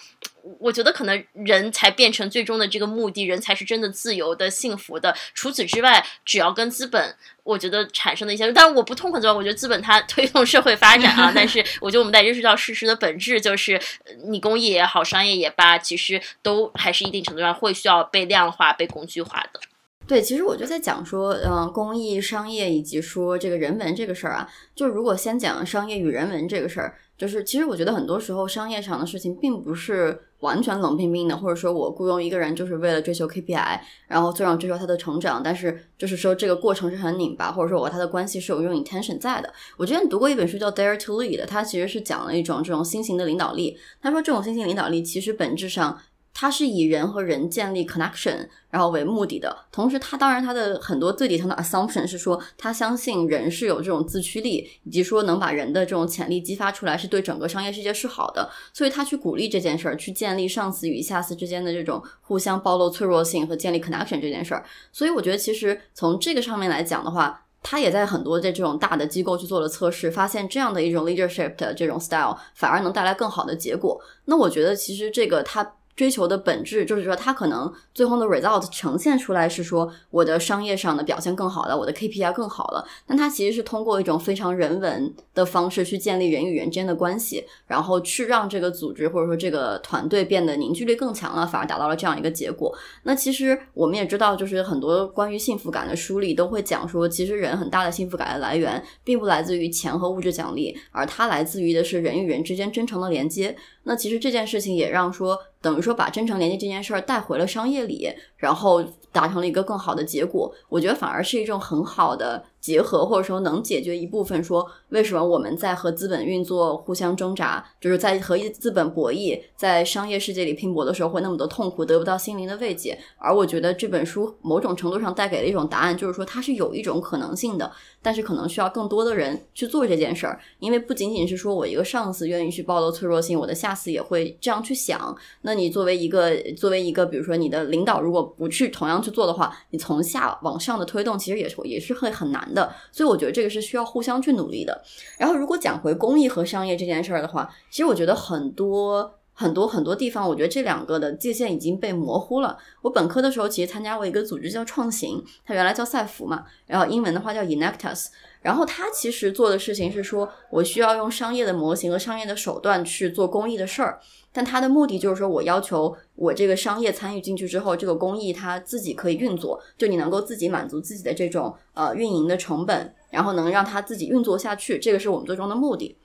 我觉得可能人才变成最终的这个目的，人才是真的自由的、幸福的。除此之外，只要跟资本，我觉得产生的一些，但我不痛恨之外，我觉得资本它 推动社会发展啊。但是，我觉得我们在认识到事实的本质，就是你公益也好，商业也罢，其实都还是一定程度上会需要被量化、被工具化的。
对，其实我就在讲说，嗯，公益、商业以及说这个人文这个事儿啊，就如果先讲商业与人文这个事儿。就是其实我觉得很多时候商业上的事情并不是完全冷冰冰的，或者说我雇佣一个人就是为了追求 KPI，然后最终追求他的成长，但是就是说这个过程是很拧巴，或者说我和他的关系是有用 intention 在的。我之前读过一本书叫 Dare to Lead，它其实是讲了一种这种新型的领导力。他说这种新型领导力其实本质上。它是以人和人建立 connection，然后为目的的。同时，它当然它的很多最底层的 assumption 是说，他相信人是有这种自驱力，以及说能把人的这种潜力激发出来，是对整个商业世界是好的。所以，他去鼓励这件事儿，去建立上司与下司之间的这种互相暴露脆弱性和建立 connection 这件事儿。所以，我觉得其实从这个上面来讲的话，他也在很多的这种大的机构去做了测试，发现这样的一种 leadership 的这种 style 反而能带来更好的结果。那我觉得其实这个他。追求的本质就是说，他可能最后的 result 呈现出来是说，我的商业上的表现更好了，我的 KPI 更好了。但他其实是通过一种非常人文的方式去建立人与人之间的关系，然后去让这个组织或者说这个团队变得凝聚力更强了，反而达到了这样一个结果。那其实我们也知道，就是很多关于幸福感的书里都会讲说，其实人很大的幸福感的来源，并不来自于钱和物质奖励，而它来自于的是人与人之间真诚的连接。那其实这件事情也让说，等于说把真诚连接这件事儿带回了商业里，然后达成了一个更好的结果。我觉得反而是一种很好的。结合或者说能解决一部分，说为什么我们在和资本运作互相挣扎，就是在和资本博弈，在商业世界里拼搏的时候会那么多痛苦，得不到心灵的慰藉。而我觉得这本书某种程度上带给了一种答案，就是说它是有一种可能性的，但是可能需要更多的人去做这件事儿，因为不仅仅是说我一个上司愿意去暴露脆弱性，我的下司也会这样去想。那你作为一个作为一个，比如说你的领导如果不去同样去做的话，你从下往上的推动其实也是也是会很难。的，所以我觉得这个是需要互相去努力的。然后，如果讲回公益和商业这件事儿的话，其实我觉得很多很多很多地方，我觉得这两个的界限已经被模糊了。我本科的时候其实参加过一个组织叫创行，它原来叫赛福嘛，然后英文的话叫 Enactus。然后它其实做的事情是说，我需要用商业的模型和商业的手段去做公益的事儿。但它的目的就是说，我要求我这个商业参与进去之后，这个公益它自己可以运作，就你能够自己满足自己的这种呃运营的成本，然后能让它自己运作下去，这个是我们最终的目的。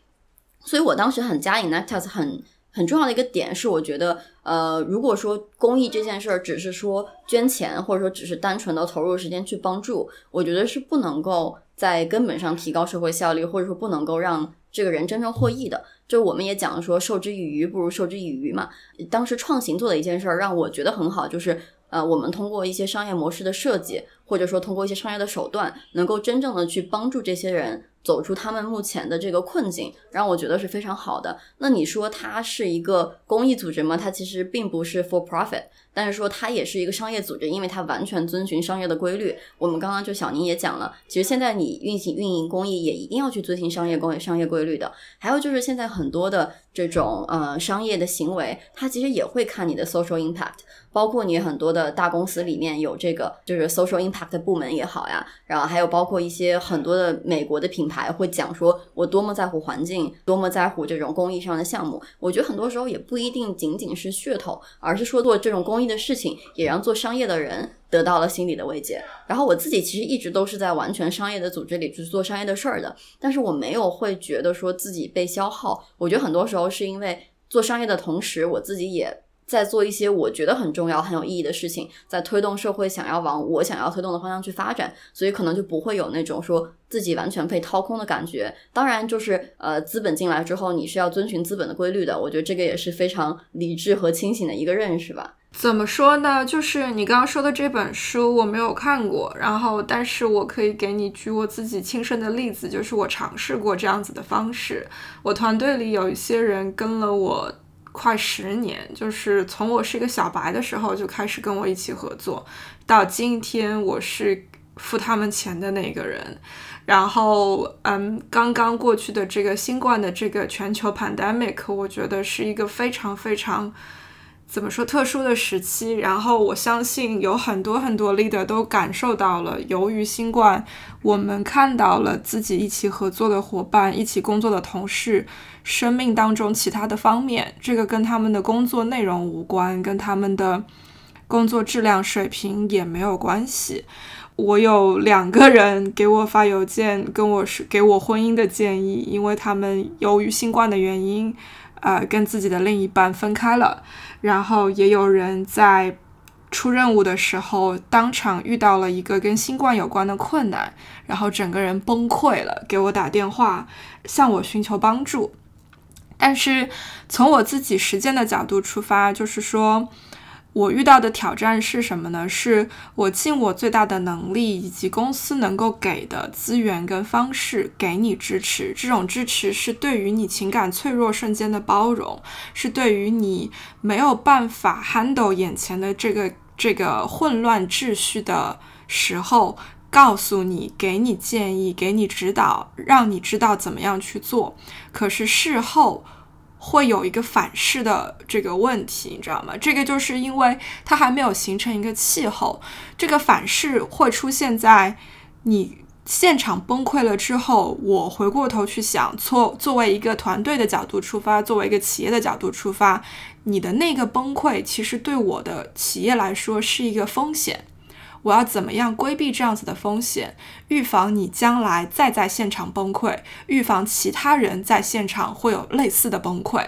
所以我当时很加 Inactus 很很重要的一个点是，我觉得呃，如果说公益这件事儿只是说捐钱，或者说只是单纯的投入时间去帮助，我觉得是不能够在根本上提高社会效率，或者说不能够让。这个人真正获益的，就是我们也讲说，授之以鱼不如授之以渔嘛。当时创行做的一件事儿让我觉得很好，就是呃，我们通过一些商业模式的设计，或者说通过一些商业的手段，能够真正的去帮助这些人。走出他们目前的这个困境，让我觉得是非常好的。那你说它是一个公益组织吗？它其实并不是 for profit，但是说它也是一个商业组织，因为它完全遵循商业的规律。我们刚刚就小宁也讲了，其实现在你运行运营公益也一定要去遵循商业公商业规律的。还有就是现在很多的这种呃商业的行为，它其实也会看你的 social impact，包括你很多的大公司里面有这个就是 social impact 部门也好呀，然后还有包括一些很多的美国的品牌。会讲说我多么在乎环境，多么在乎这种公益上的项目。我觉得很多时候也不一定仅仅是噱头，而是说做这种公益的事情，也让做商业的人得到了心理的慰藉。然后我自己其实一直都是在完全商业的组织里去做商业的事儿的，但是我没有会觉得说自己被消耗。我觉得很多时候是因为做商业的同时，我自己也。在做一些我觉得很重要、很有意义的事情，在推动社会想要往我想要推动的方向去发展，所以可能就不会有那种说自己完全被掏空的感觉。当然，就是呃，资本进来之后，你是要遵循资本的规律的。我觉得这个也是非常理智和清醒的一个认识吧。
怎么说呢？就是你刚刚说的这本书我没有看过，然后但是我可以给你举我自己亲身的例子，就是我尝试过这样子的方式。我团队里有一些人跟了我。快十年，就是从我是一个小白的时候就开始跟我一起合作，到今天我是付他们钱的那个人。然后，嗯，刚刚过去的这个新冠的这个全球 pandemic，我觉得是一个非常非常。怎么说特殊的时期？然后我相信有很多很多 leader 都感受到了，由于新冠，我们看到了自己一起合作的伙伴、一起工作的同事生命当中其他的方面。这个跟他们的工作内容无关，跟他们的工作质量水平也没有关系。我有两个人给我发邮件，跟我是给我婚姻的建议，因为他们由于新冠的原因，呃，跟自己的另一半分开了。然后也有人在出任务的时候，当场遇到了一个跟新冠有关的困难，然后整个人崩溃了，给我打电话向我寻求帮助。但是从我自己实践的角度出发，就是说。我遇到的挑战是什么呢？是我尽我最大的能力，以及公司能够给的资源跟方式给你支持。这种支持是对于你情感脆弱瞬间的包容，是对于你没有办法 handle 眼前的这个这个混乱秩序的时候，告诉你，给你建议，给你指导，让你知道怎么样去做。可是事后。会有一个反噬的这个问题，你知道吗？这个就是因为它还没有形成一个气候，这个反噬会出现在你现场崩溃了之后。我回过头去想，作作为一个团队的角度出发，作为一个企业的角度出发，你的那个崩溃其实对我的企业来说是一个风险。我要怎么样规避这样子的风险，预防你将来再在现场崩溃，预防其他人在现场会有类似的崩溃？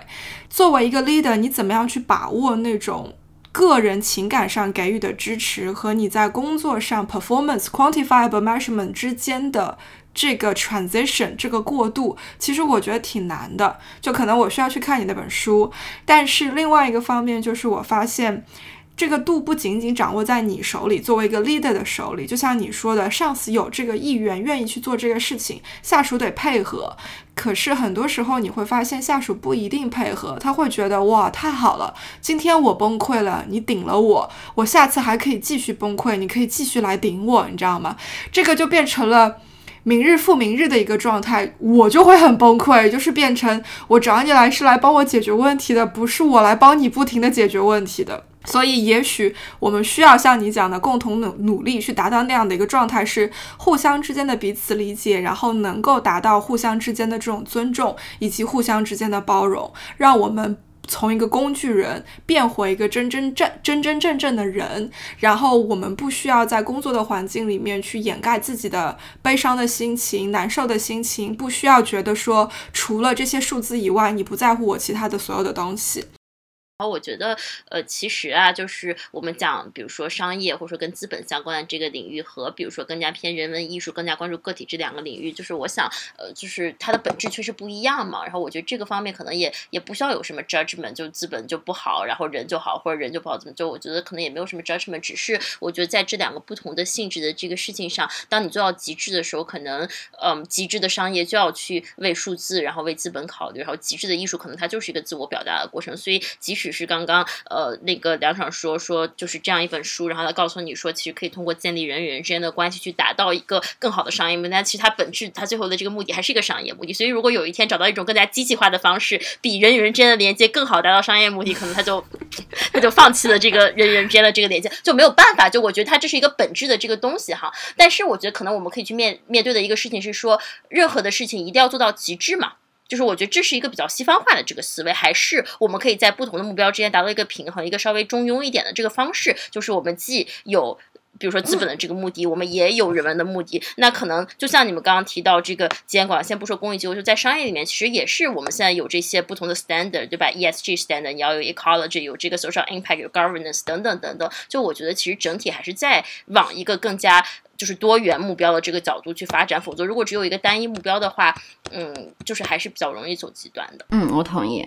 作为一个 leader，你怎么样去把握那种个人情感上给予的支持和你在工作上 performance quantifiable measurement 之间的这个 transition 这个过渡？其实我觉得挺难的，就可能我需要去看你那本书。但是另外一个方面就是我发现。这个度不仅仅掌握在你手里，作为一个 leader 的手里，就像你说的，上司有这个意愿，愿意去做这个事情，下属得配合。可是很多时候你会发现，下属不一定配合，他会觉得哇，太好了，今天我崩溃了，你顶了我，我下次还可以继续崩溃，你可以继续来顶我，你知道吗？这个就变成了明日复明日的一个状态，我就会很崩溃，就是变成我找你来是来帮我解决问题的，不是我来帮你不停的解决问题的。所以，也许我们需要像你讲的，共同努努力去达到那样的一个状态，是互相之间的彼此理解，然后能够达到互相之间的这种尊重，以及互相之间的包容，让我们从一个工具人变回一个真真正真真正正的人。然后，我们不需要在工作的环境里面去掩盖自己的悲伤的心情、难受的心情，不需要觉得说，除了这些数字以外，你不在乎我其他的所有的东西。
然后我觉得，呃，其实啊，就是我们讲，比如说商业或者说跟资本相关的这个领域，和比如说更加偏人文艺术、更加关注个体这两个领域，就是我想，呃，就是它的本质确实不一样嘛。然后我觉得这个方面可能也也不需要有什么 judgment，就资本就不好，然后人就好，或者人就不好，怎么就我觉得可能也没有什么 judgment，只是我觉得在这两个不同的性质的这个事情上，当你做到极致的时候，可能，嗯，极致的商业就要去为数字，然后为资本考虑，然后极致的艺术可能它就是一个自我表达的过程，所以即使。只是刚刚呃那个梁爽说说就是这样一本书，然后他告诉你说，其实可以通过建立人与人之间的关系去达到一个更好的商业目的。但其实它本质，它最后的这个目的还是一个商业目的。所以如果有一天找到一种更加机器化的方式，比人与人之间的连接更好达到商业目的，可能他就 他就放弃了这个人与人之间的这个连接，就没有办法。就我觉得它这是一个本质的这个东西哈。但是我觉得可能我们可以去面面对的一个事情是说，任何的事情一定要做到极致嘛。就是我觉得这是一个比较西方化的这个思维，还是我们可以在不同的目标之间达到一个平衡，一个稍微中庸一点的这个方式。就是我们既有，比如说资本的这个目的，我们也有人文的目的。那可能就像你们刚刚提到这个监管，先不说公益机构，就在商业里面，其实也是我们现在有这些不同的 standard，对吧？ESG standard，你要有 ecology，有这个 social impact，有 governance 等等等等。就我觉得其实整体还是在往一个更加。就是多元目标的这个角度去发展，否则如果只有一个单一目标的话，嗯，就是还是比较容易走极端的。
嗯，我同意。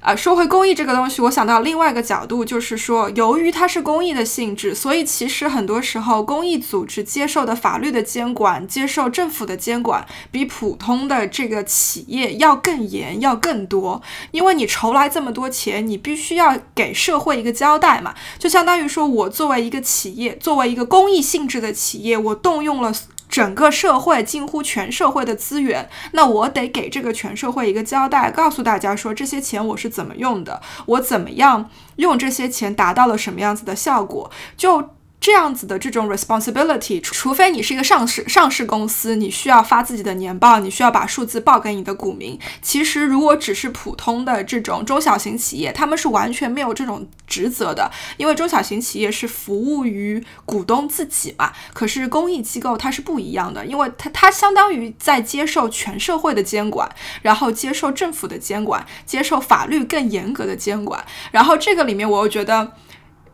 啊，说回公益这个东西，我想到另外一个角度，就是说，由于它是公益的性质，所以其实很多时候，公益组织接受的法律的监管、接受政府的监管，比普通的这个企业要更严，要更多。因为你筹来这么多钱，你必须要给社会一个交代嘛，就相当于说我作为一个企业，作为一个公益性质的企业，我动用了。整个社会近乎全社会的资源，那我得给这个全社会一个交代，告诉大家说这些钱我是怎么用的，我怎么样用这些钱达到了什么样子的效果。就这样子的这种 responsibility，除非你是一个上市上市公司，你需要发自己的年报，你需要把数字报给你的股民。其实，如果只是普通的这种中小型企业，他们是完全没有这种职责的，因为中小型企业是服务于股东自己嘛。可是公益机构它是不一样的，因为它它相当于在接受全社会的监管，然后接受政府的监管，接受法律更严格的监管。然后这个里面，我又觉得。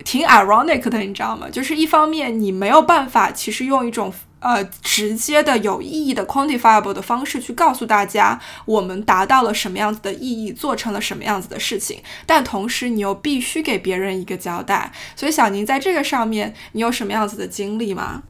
挺 ironic 的，你知道吗？就是一方面你没有办法，其实用一种呃直接的、有意义的 quantifiable 的方式去告诉大家我们达到了什么样子的意义，做成了什么样子的事情，但同时你又必须给别人一个交代。所以小宁在这个上面，你有什么样子的经历吗？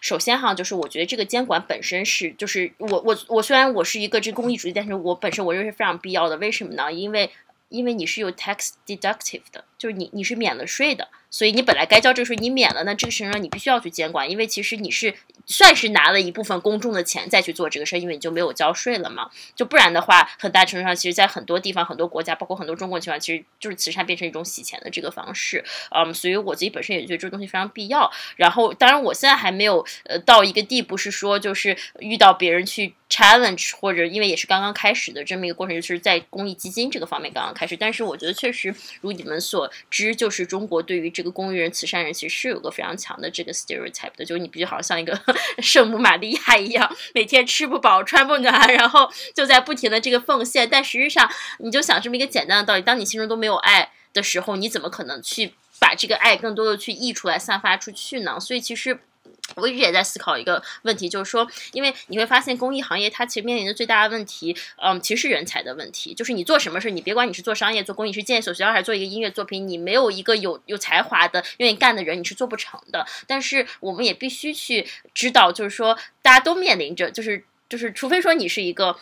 首先哈，就是我觉得这个监管本身是，就是我我我虽然我是一个这公益主义，但是我本身我认为是非常必要的。为什么呢？因为因为你是有 tax deductive 的，就是你你是免了税的。所以你本来该交这个税，你免了，那这个事情上你必须要去监管，因为其实你是算是拿了一部分公众的钱再去做这个事儿，因为你就没有交税了嘛。就不然的话，很大程度上，其实，在很多地方、很多国家，包括很多中国情况，其实就是慈善变成一种洗钱的这个方式。嗯，所以我自己本身也觉得这个东西非常必要。然后，当然我现在还没有呃到一个地步，是说就是遇到别人去 challenge 或者因为也是刚刚开始的这么一个过程，就是在公益基金这个方面刚刚开始。但是我觉得确实如你们所知，就是中国对于这个。公益人、慈善人其实是有个非常强的这个 stereotype 的，就是你必须好像一个 圣母玛利亚一样，每天吃不饱、穿不暖，然后就在不停的这个奉献。但实际上，你就想这么一个简单的道理：当你心中都没有爱的时候，你怎么可能去把这个爱更多的去溢出来、散发出去呢？所以其实。我一直也在思考一个问题，就是说，因为你会发现公益行业它其实面临的最大的问题，嗯，其实是人才的问题。就是你做什么事，你别管你是做商业、做公益、是建一所学校还是做一个音乐作品，你没有一个有有才华的、愿意干的人，你是做不成的。但是我们也必须去知道，就是说，大家都面临着，就是。就是，除非说你是一个，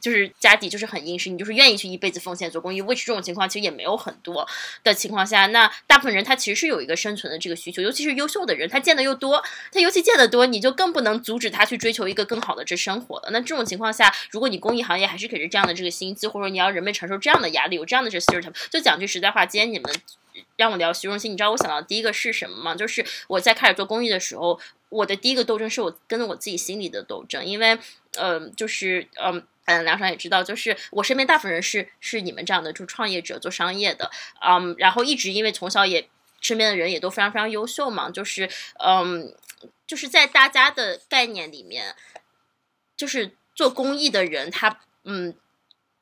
就是家底就是很殷实，你就是愿意去一辈子奉献做公益。which 这种情况其实也没有很多的情况下，那大部分人他其实是有一个生存的这个需求，尤其是优秀的人，他见的又多，他尤其见得多，你就更不能阻止他去追求一个更好的这生活了。那这种情况下，如果你公益行业还是给是这样的这个薪资，或者说你要人们承受这样的压力，有这样的这 system，就讲句实在话，今天你们让我聊虚荣心，你知道我想到第一个是什么吗？就是我在开始做公益的时候。我的第一个斗争是我跟我自己心里的斗争，因为，呃，就是，嗯嗯，梁爽也知道，就是我身边大部分人是是你们这样的，就创业者做商业的，嗯，然后一直因为从小也身边的人也都非常非常优秀嘛，就是，嗯，就是在大家的概念里面，就是做公益的人，他，嗯，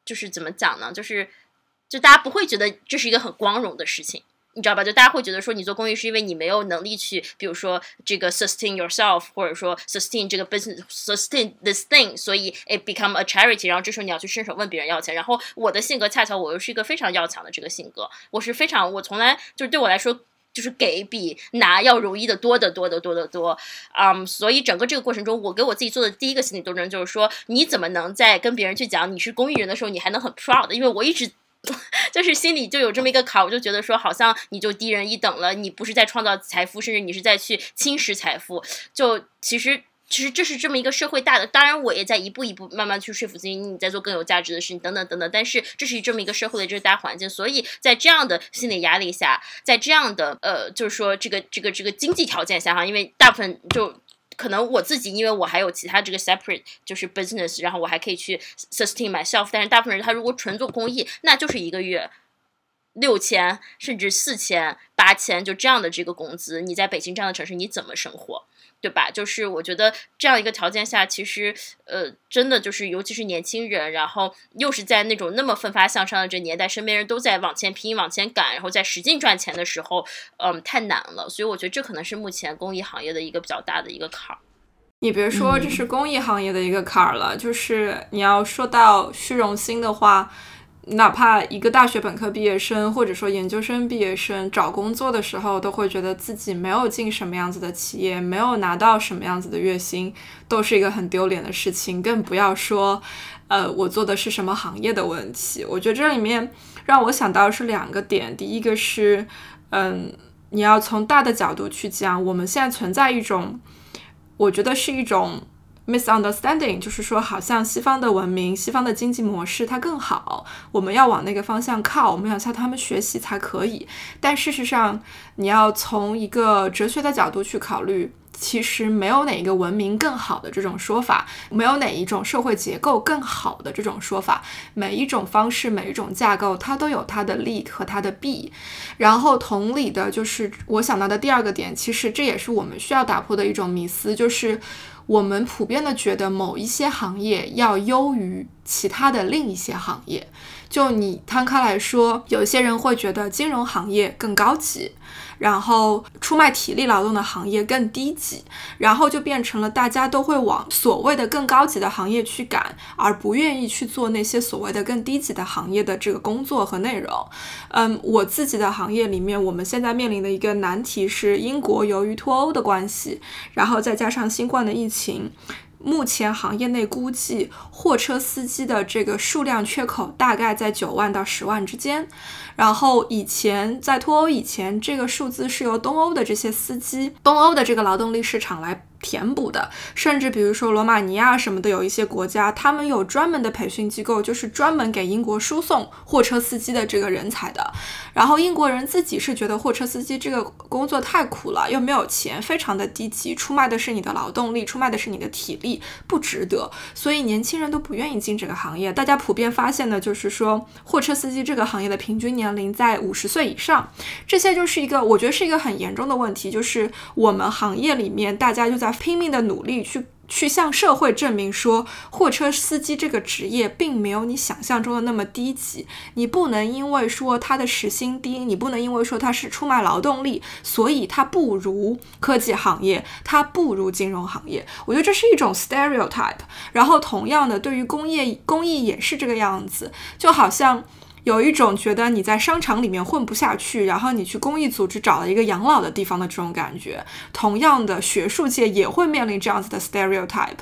就是怎么讲呢？就是，就大家不会觉得这是一个很光荣的事情。你知道吧？就大家会觉得说，你做公益是因为你没有能力去，比如说这个 sustain yourself，或者说 sustain 这个 business，sustain this thing，所以 it become a charity。然后这时候你要去伸手问别人要钱。然后我的性格恰巧我又是一个非常要强的这个性格，我是非常，我从来就是对我来说，就是给比拿要容易的多得多得多得多。嗯，所以整个这个过程中，我给我自己做的第一个心理斗争就是说，你怎么能在跟别人去讲你是公益人的时候，你还能很 proud？因为我一直。就是心里就有这么一个坎，我就觉得说，好像你就低人一等了，你不是在创造财富，甚至你是在去侵蚀财富。就其实，其实这是这么一个社会大的，当然我也在一步一步慢慢去说服自己，你在做更有价值的事情，等等等等。但是这是这么一个社会的这个大环境，所以在这样的心理压力下，在这样的呃，就是说这个这个这个经济条件下哈，因为大部分就。可能我自己，因为我还有其他这个 separate 就是 business，然后我还可以去 sustain myself。但是大部分人他如果纯做公益，那就是一个月六千甚至四千八千就这样的这个工资，你在北京这样的城市你怎么生活？对吧？就是我觉得这样一个条件下，其实呃，真的就是，尤其是年轻人，然后又是在那种那么奋发向上的这年代，身边人都在往前拼、往前赶，然后在使劲赚钱的时候，嗯，太难了。所以我觉得这可能是目前公益行业的一个比较大的一个坎儿。
你别说这是公益行业的一个坎儿了，就是你要说到虚荣心的话。哪怕一个大学本科毕业生，或者说研究生毕业生找工作的时候，都会觉得自己没有进什么样子的企业，没有拿到什么样子的月薪，都是一个很丢脸的事情。更不要说，呃，我做的是什么行业的问题。我觉得这里面让我想到是两个点。第一个是，嗯，你要从大的角度去讲，我们现在存在一种，我觉得是一种。misunderstanding，就是说好像西方的文明、西方的经济模式它更好，我们要往那个方向靠，我们要向他们学习才可以。但事实上，你要从一个哲学的角度去考虑。其实没有哪一个文明更好的这种说法，没有哪一种社会结构更好的这种说法。每一种方式，每一种架构，它都有它的利和它的弊。然后同理的，就是我想到的第二个点，其实这也是我们需要打破的一种迷思，就是我们普遍的觉得某一些行业要优于其他的另一些行业。就你摊开来说，有些人会觉得金融行业更高级。然后出卖体力劳动的行业更低级，然后就变成了大家都会往所谓的更高级的行业去赶，而不愿意去做那些所谓的更低级的行业的这个工作和内容。嗯，我自己的行业里面，我们现在面临的一个难题是，英国由于脱欧的关系，然后再加上新冠的疫情。目前行业内估计，货车司机的这个数量缺口大概在九万到十万之间。然后以前在脱欧以前，这个数字是由东欧的这些司机、东欧的这个劳动力市场来。填补的，甚至比如说罗马尼亚什么的，有一些国家，他们有专门的培训机构，就是专门给英国输送货车司机的这个人才的。然后英国人自己是觉得货车司机这个工作太苦了，又没有钱，非常的低级，出卖的是你的劳动力，出卖的是你的体力，不值得。所以年轻人都不愿意进这个行业。大家普遍发现的就是说，货车司机这个行业的平均年年龄在五十岁以上。这些就是一个，我觉得是一个很严重的问题，就是我们行业里面大家就在。拼命的努力去去向社会证明说，货车司机这个职业并没有你想象中的那么低级。你不能因为说他的时薪低，你不能因为说他是出卖劳动力，所以他不如科技行业，他不如金融行业。我觉得这是一种 stereotype。然后同样的，对于工业工艺也是这个样子，就好像。有一种觉得你在商场里面混不下去，然后你去公益组织找了一个养老的地方的这种感觉。同样的，学术界也会面临这样子的 stereotype。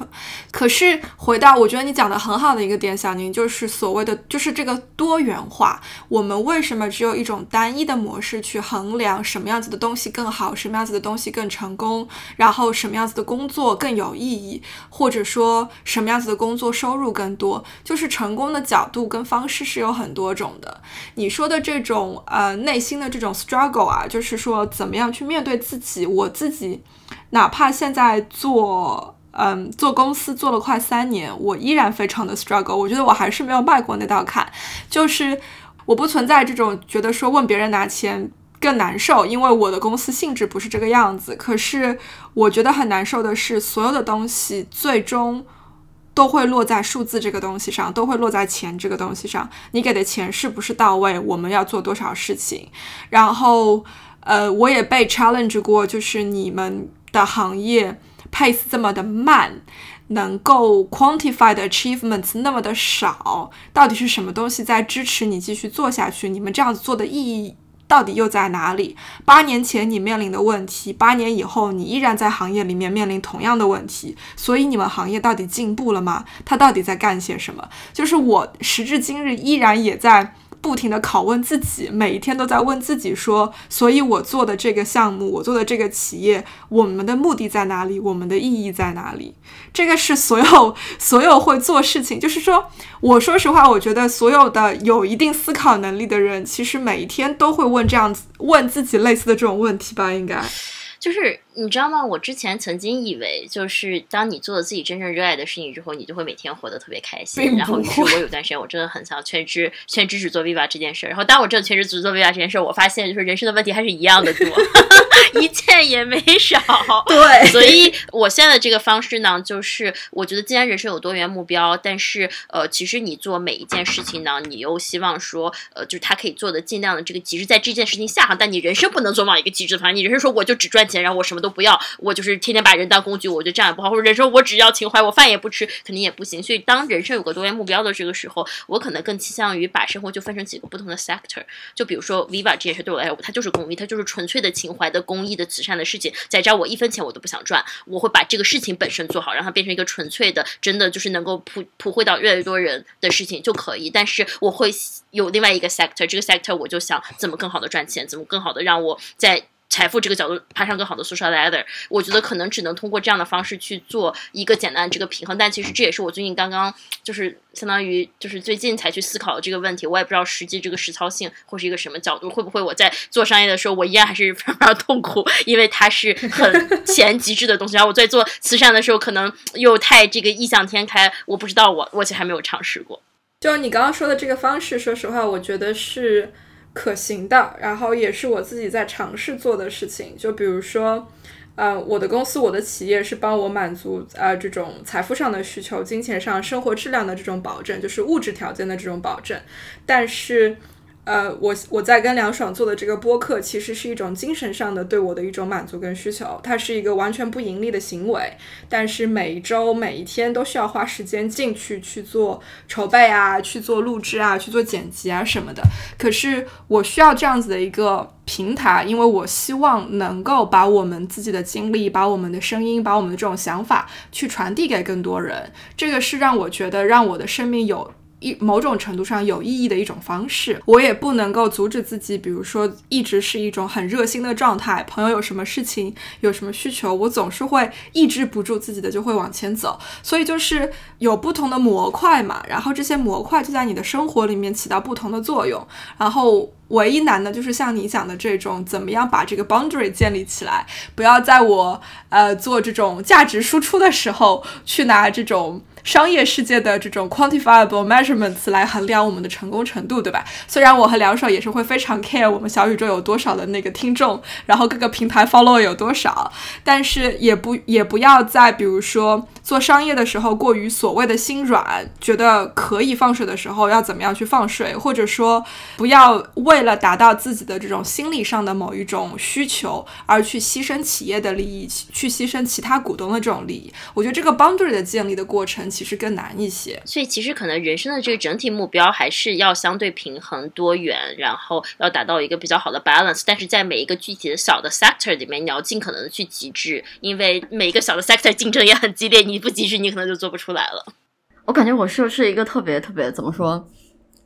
可是回到我觉得你讲的很好的一个点，小宁就是所谓的就是这个多元化。我们为什么只有一种单一的模式去衡量什么样子的东西更好，什么样子的东西更成功，然后什么样子的工作更有意义，或者说什么样子的工作收入更多？就是成功的角度跟方式是有很多种。的，你说的这种呃内心的这种 struggle 啊，就是说怎么样去面对自己。我自己哪怕现在做嗯做公司做了快三年，我依然非常的 struggle。我觉得我还是没有迈过那道坎，就是我不存在这种觉得说问别人拿钱更难受，因为我的公司性质不是这个样子。可是我觉得很难受的是，所有的东西最终。都会落在数字这个东西上，都会落在钱这个东西上。你给的钱是不是到位？我们要做多少事情？然后，呃，我也被 challenge 过，就是你们的行业 pace 这么的慢，能够 quantify 的 achievements 那么的少，到底是什么东西在支持你继续做下去？你们这样子做的意义？到底又在哪里？八年前你面临的问题，八年以后你依然在行业里面面临同样的问题，所以你们行业到底进步了吗？他到底在干些什么？就是我时至今日依然也在。不停的拷问自己，每一天都在问自己说：，所以我做的这个项目，我做的这个企业，我们的目的在哪里？我们的意义在哪里？这个是所有 所有会做事情，就是说，我说实话，我觉得所有的有一定思考能力的人，其实每一天都会问这样子问自己类似的这种问题吧，应该。
就是你知道吗？我之前曾经以为，就是当你做了自己真正热爱的事情之后，你就会每天活得特别开心。然后，于是我有段时间我真的很想全职全职只做 Viva 这件事。然后，当我真的全职只做 Viva 这件事，我发现就是人生的问题还是一样的多，一件也没少。
对，
所以我现在的这个方式呢，就是我觉得既然人生有多元目标，但是呃，其实你做每一件事情呢，你又希望说呃，就是他可以做的尽量的这个极致，在这件事情下哈，但你人生不能做往一个极致的方向。你人生说我就只赚钱。然后我什么都不要，我就是天天把人当工具，我觉得这样也不好。或者人生我只要情怀，我饭也不吃，肯定也不行。所以当人生有个多元目标的这个时候，我可能更倾向于把生活就分成几个不同的 sector。就比如说 Viva 这件事对我来说，它就是公益，它就是纯粹的情怀的公益的慈善的事情。在这儿我一分钱我都不想赚，我会把这个事情本身做好，让它变成一个纯粹的，真的就是能够普普惠到越来越多人的事情就可以。但是我会有另外一个 sector，这个 sector 我就想怎么更好的赚钱，怎么更好的让我在财富这个角度爬上更好的 social ladder，我觉得可能只能通过这样的方式去做一个简单的这个平衡。但其实这也是我最近刚刚就是相当于就是最近才去思考的这个问题。我也不知道实际这个实操性会是一个什么角度，会不会我在做商业的时候，我依然还是非常非常痛苦，因为它是很 前极致的东西。然后我在做慈善的时候，可能又太这个异想天开，我不知道我我其实还没有尝试过。
就你刚刚说的这个方式，说实话，我觉得是。可行的，然后也是我自己在尝试做的事情。就比如说，呃，我的公司、我的企业是帮我满足呃这种财富上的需求、金钱上生活质量的这种保证，就是物质条件的这种保证，但是。呃，我我在跟梁爽做的这个播客，其实是一种精神上的对我的一种满足跟需求。它是一个完全不盈利的行为，但是每一周每一天都需要花时间进去去做筹备啊，去做录制啊，去做剪辑啊什么的。可是我需要这样子的一个平台，因为我希望能够把我们自己的经历、把我们的声音、把我们的这种想法去传递给更多人。这个是让我觉得让我的生命有。一某种程度上有意义的一种方式，我也不能够阻止自己，比如说一直是一种很热心的状态。朋友有什么事情，有什么需求，我总是会抑制不住自己的，就会往前走。所以就是有不同的模块嘛，然后这些模块就在你的生活里面起到不同的作用。然后唯一难的就是像你讲的这种，怎么样把这个 boundary 建立起来，不要在我呃做这种价值输出的时候去拿这种。商业世界的这种 quantifiable measurements 来衡量我们的成功程度，对吧？虽然我和梁爽也是会非常 care 我们小宇宙有多少的那个听众，然后各个平台 follow 有多少，但是也不也不要在比如说做商业的时候过于所谓的心软，觉得可以放水的时候要怎么样去放水，或者说不要为了达到自己的这种心理上的某一种需求而去牺牲企业的利益，去牺牲其他股东的这种利益。我觉得这个 boundary 的建立的过程。其实更难一些，
所以其实可能人生的这个整体目标还是要相对平衡多元，然后要达到一个比较好的 balance。但是在每一个具体的小的 sector 里面，你要尽可能的去极致，因为每一个小的 sector 竞争也很激烈，你不极致，你可能就做不出来了。
我感觉我是不是一个特别特别怎么说？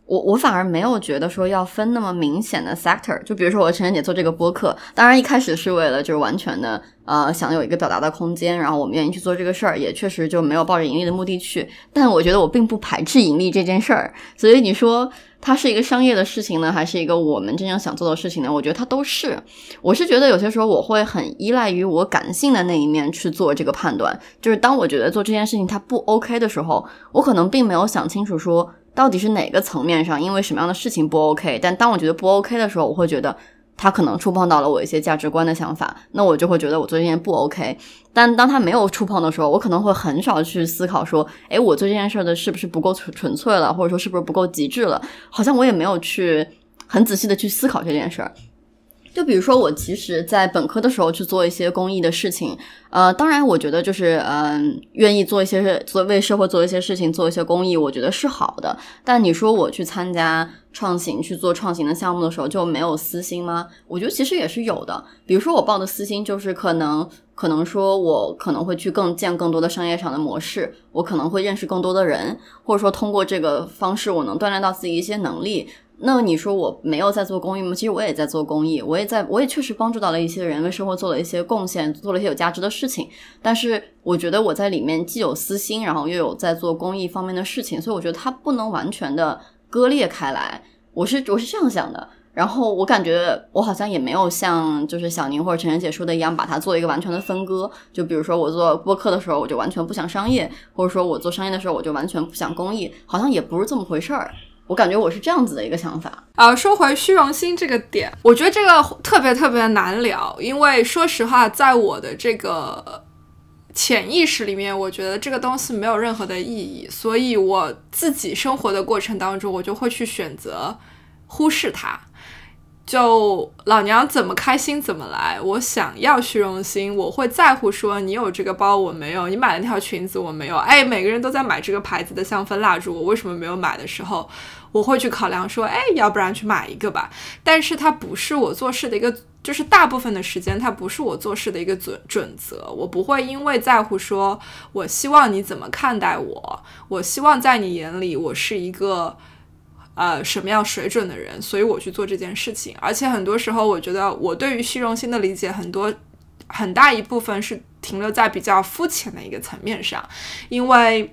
我我反而没有觉得说要分那么明显的 sector，就比如说我陈晨姐做这个播客，当然一开始是为了就是完全的呃想有一个表达的空间，然后我们愿意去做这个事儿，也确实就没有抱着盈利的目的去。但我觉得我并不排斥盈利这件事儿，所以你说它是一个商业的事情呢，还是一个我们真正想做的事情呢？我觉得它都是。我是觉得有些时候我会很依赖于我感性的那一面去做这个判断，就是当我觉得做这件事情它不 OK 的时候，我可能并没有想清楚说。到底是哪个层面上，因为什么样的事情不 OK？但当我觉得不 OK 的时候，我会觉得他可能触碰到了我一些价值观的想法，那我就会觉得我做这件不 OK。但当他没有触碰的时候，我可能会很少去思考说，诶，我做这件事的是不是不够纯纯粹了，或者说是不是不够极致了？好像我也没有去很仔细的去思考这件事儿。就比如说，我其实，在本科的时候去做一些公益的事情，呃，当然，我觉得就是，嗯，愿意做一些做为社会做一些事情，做一些公益，我觉得是好的。但你说我去参加创新去做创新的项目的时候，就没有私心吗？我觉得其实也是有的。比如说，我报的私心就是可能，可能说我可能会去更建更多的商业上的模式，我可能会认识更多的人，或者说通过这个方式，我能锻炼到自己一些能力。那你说我没有在做公益吗？其实我也在做公益，我也在，我也确实帮助到了一些人，为生活做了一些贡献，做了一些有价值的事情。但是我觉得我在里面既有私心，然后又有在做公益方面的事情，所以我觉得它不能完全的割裂开来。我是我是这样想的。然后我感觉我好像也没有像就是小宁或者陈晨姐说的一样，把它做一个完全的分割。就比如说我做播客的时候，我就完全不想商业，或者说我做商业的时候，我就完全不想公益，好像也不是这么回事儿。我感觉我是这样子的一个想法
啊。说回虚荣心这个点，我觉得这个特别特别难聊，因为说实话，在我的这个潜意识里面，我觉得这个东西没有任何的意义，所以我自己生活的过程当中，我就会去选择忽视它。就老娘怎么开心怎么来，我想要虚荣心，我会在乎说你有这个包我没有，你买了条裙子我没有，哎，每个人都在买这个牌子的香氛蜡烛，我为什么没有买的时候，我会去考量说，哎，要不然去买一个吧。但是它不是我做事的一个，就是大部分的时间它不是我做事的一个准准则，我不会因为在乎说，我希望你怎么看待我，我希望在你眼里我是一个。呃什么样水准的人，所以我去做这件事情。而且很多时候，我觉得我对于虚荣心的理解，很多很大一部分是停留在比较肤浅的一个层面上，因为。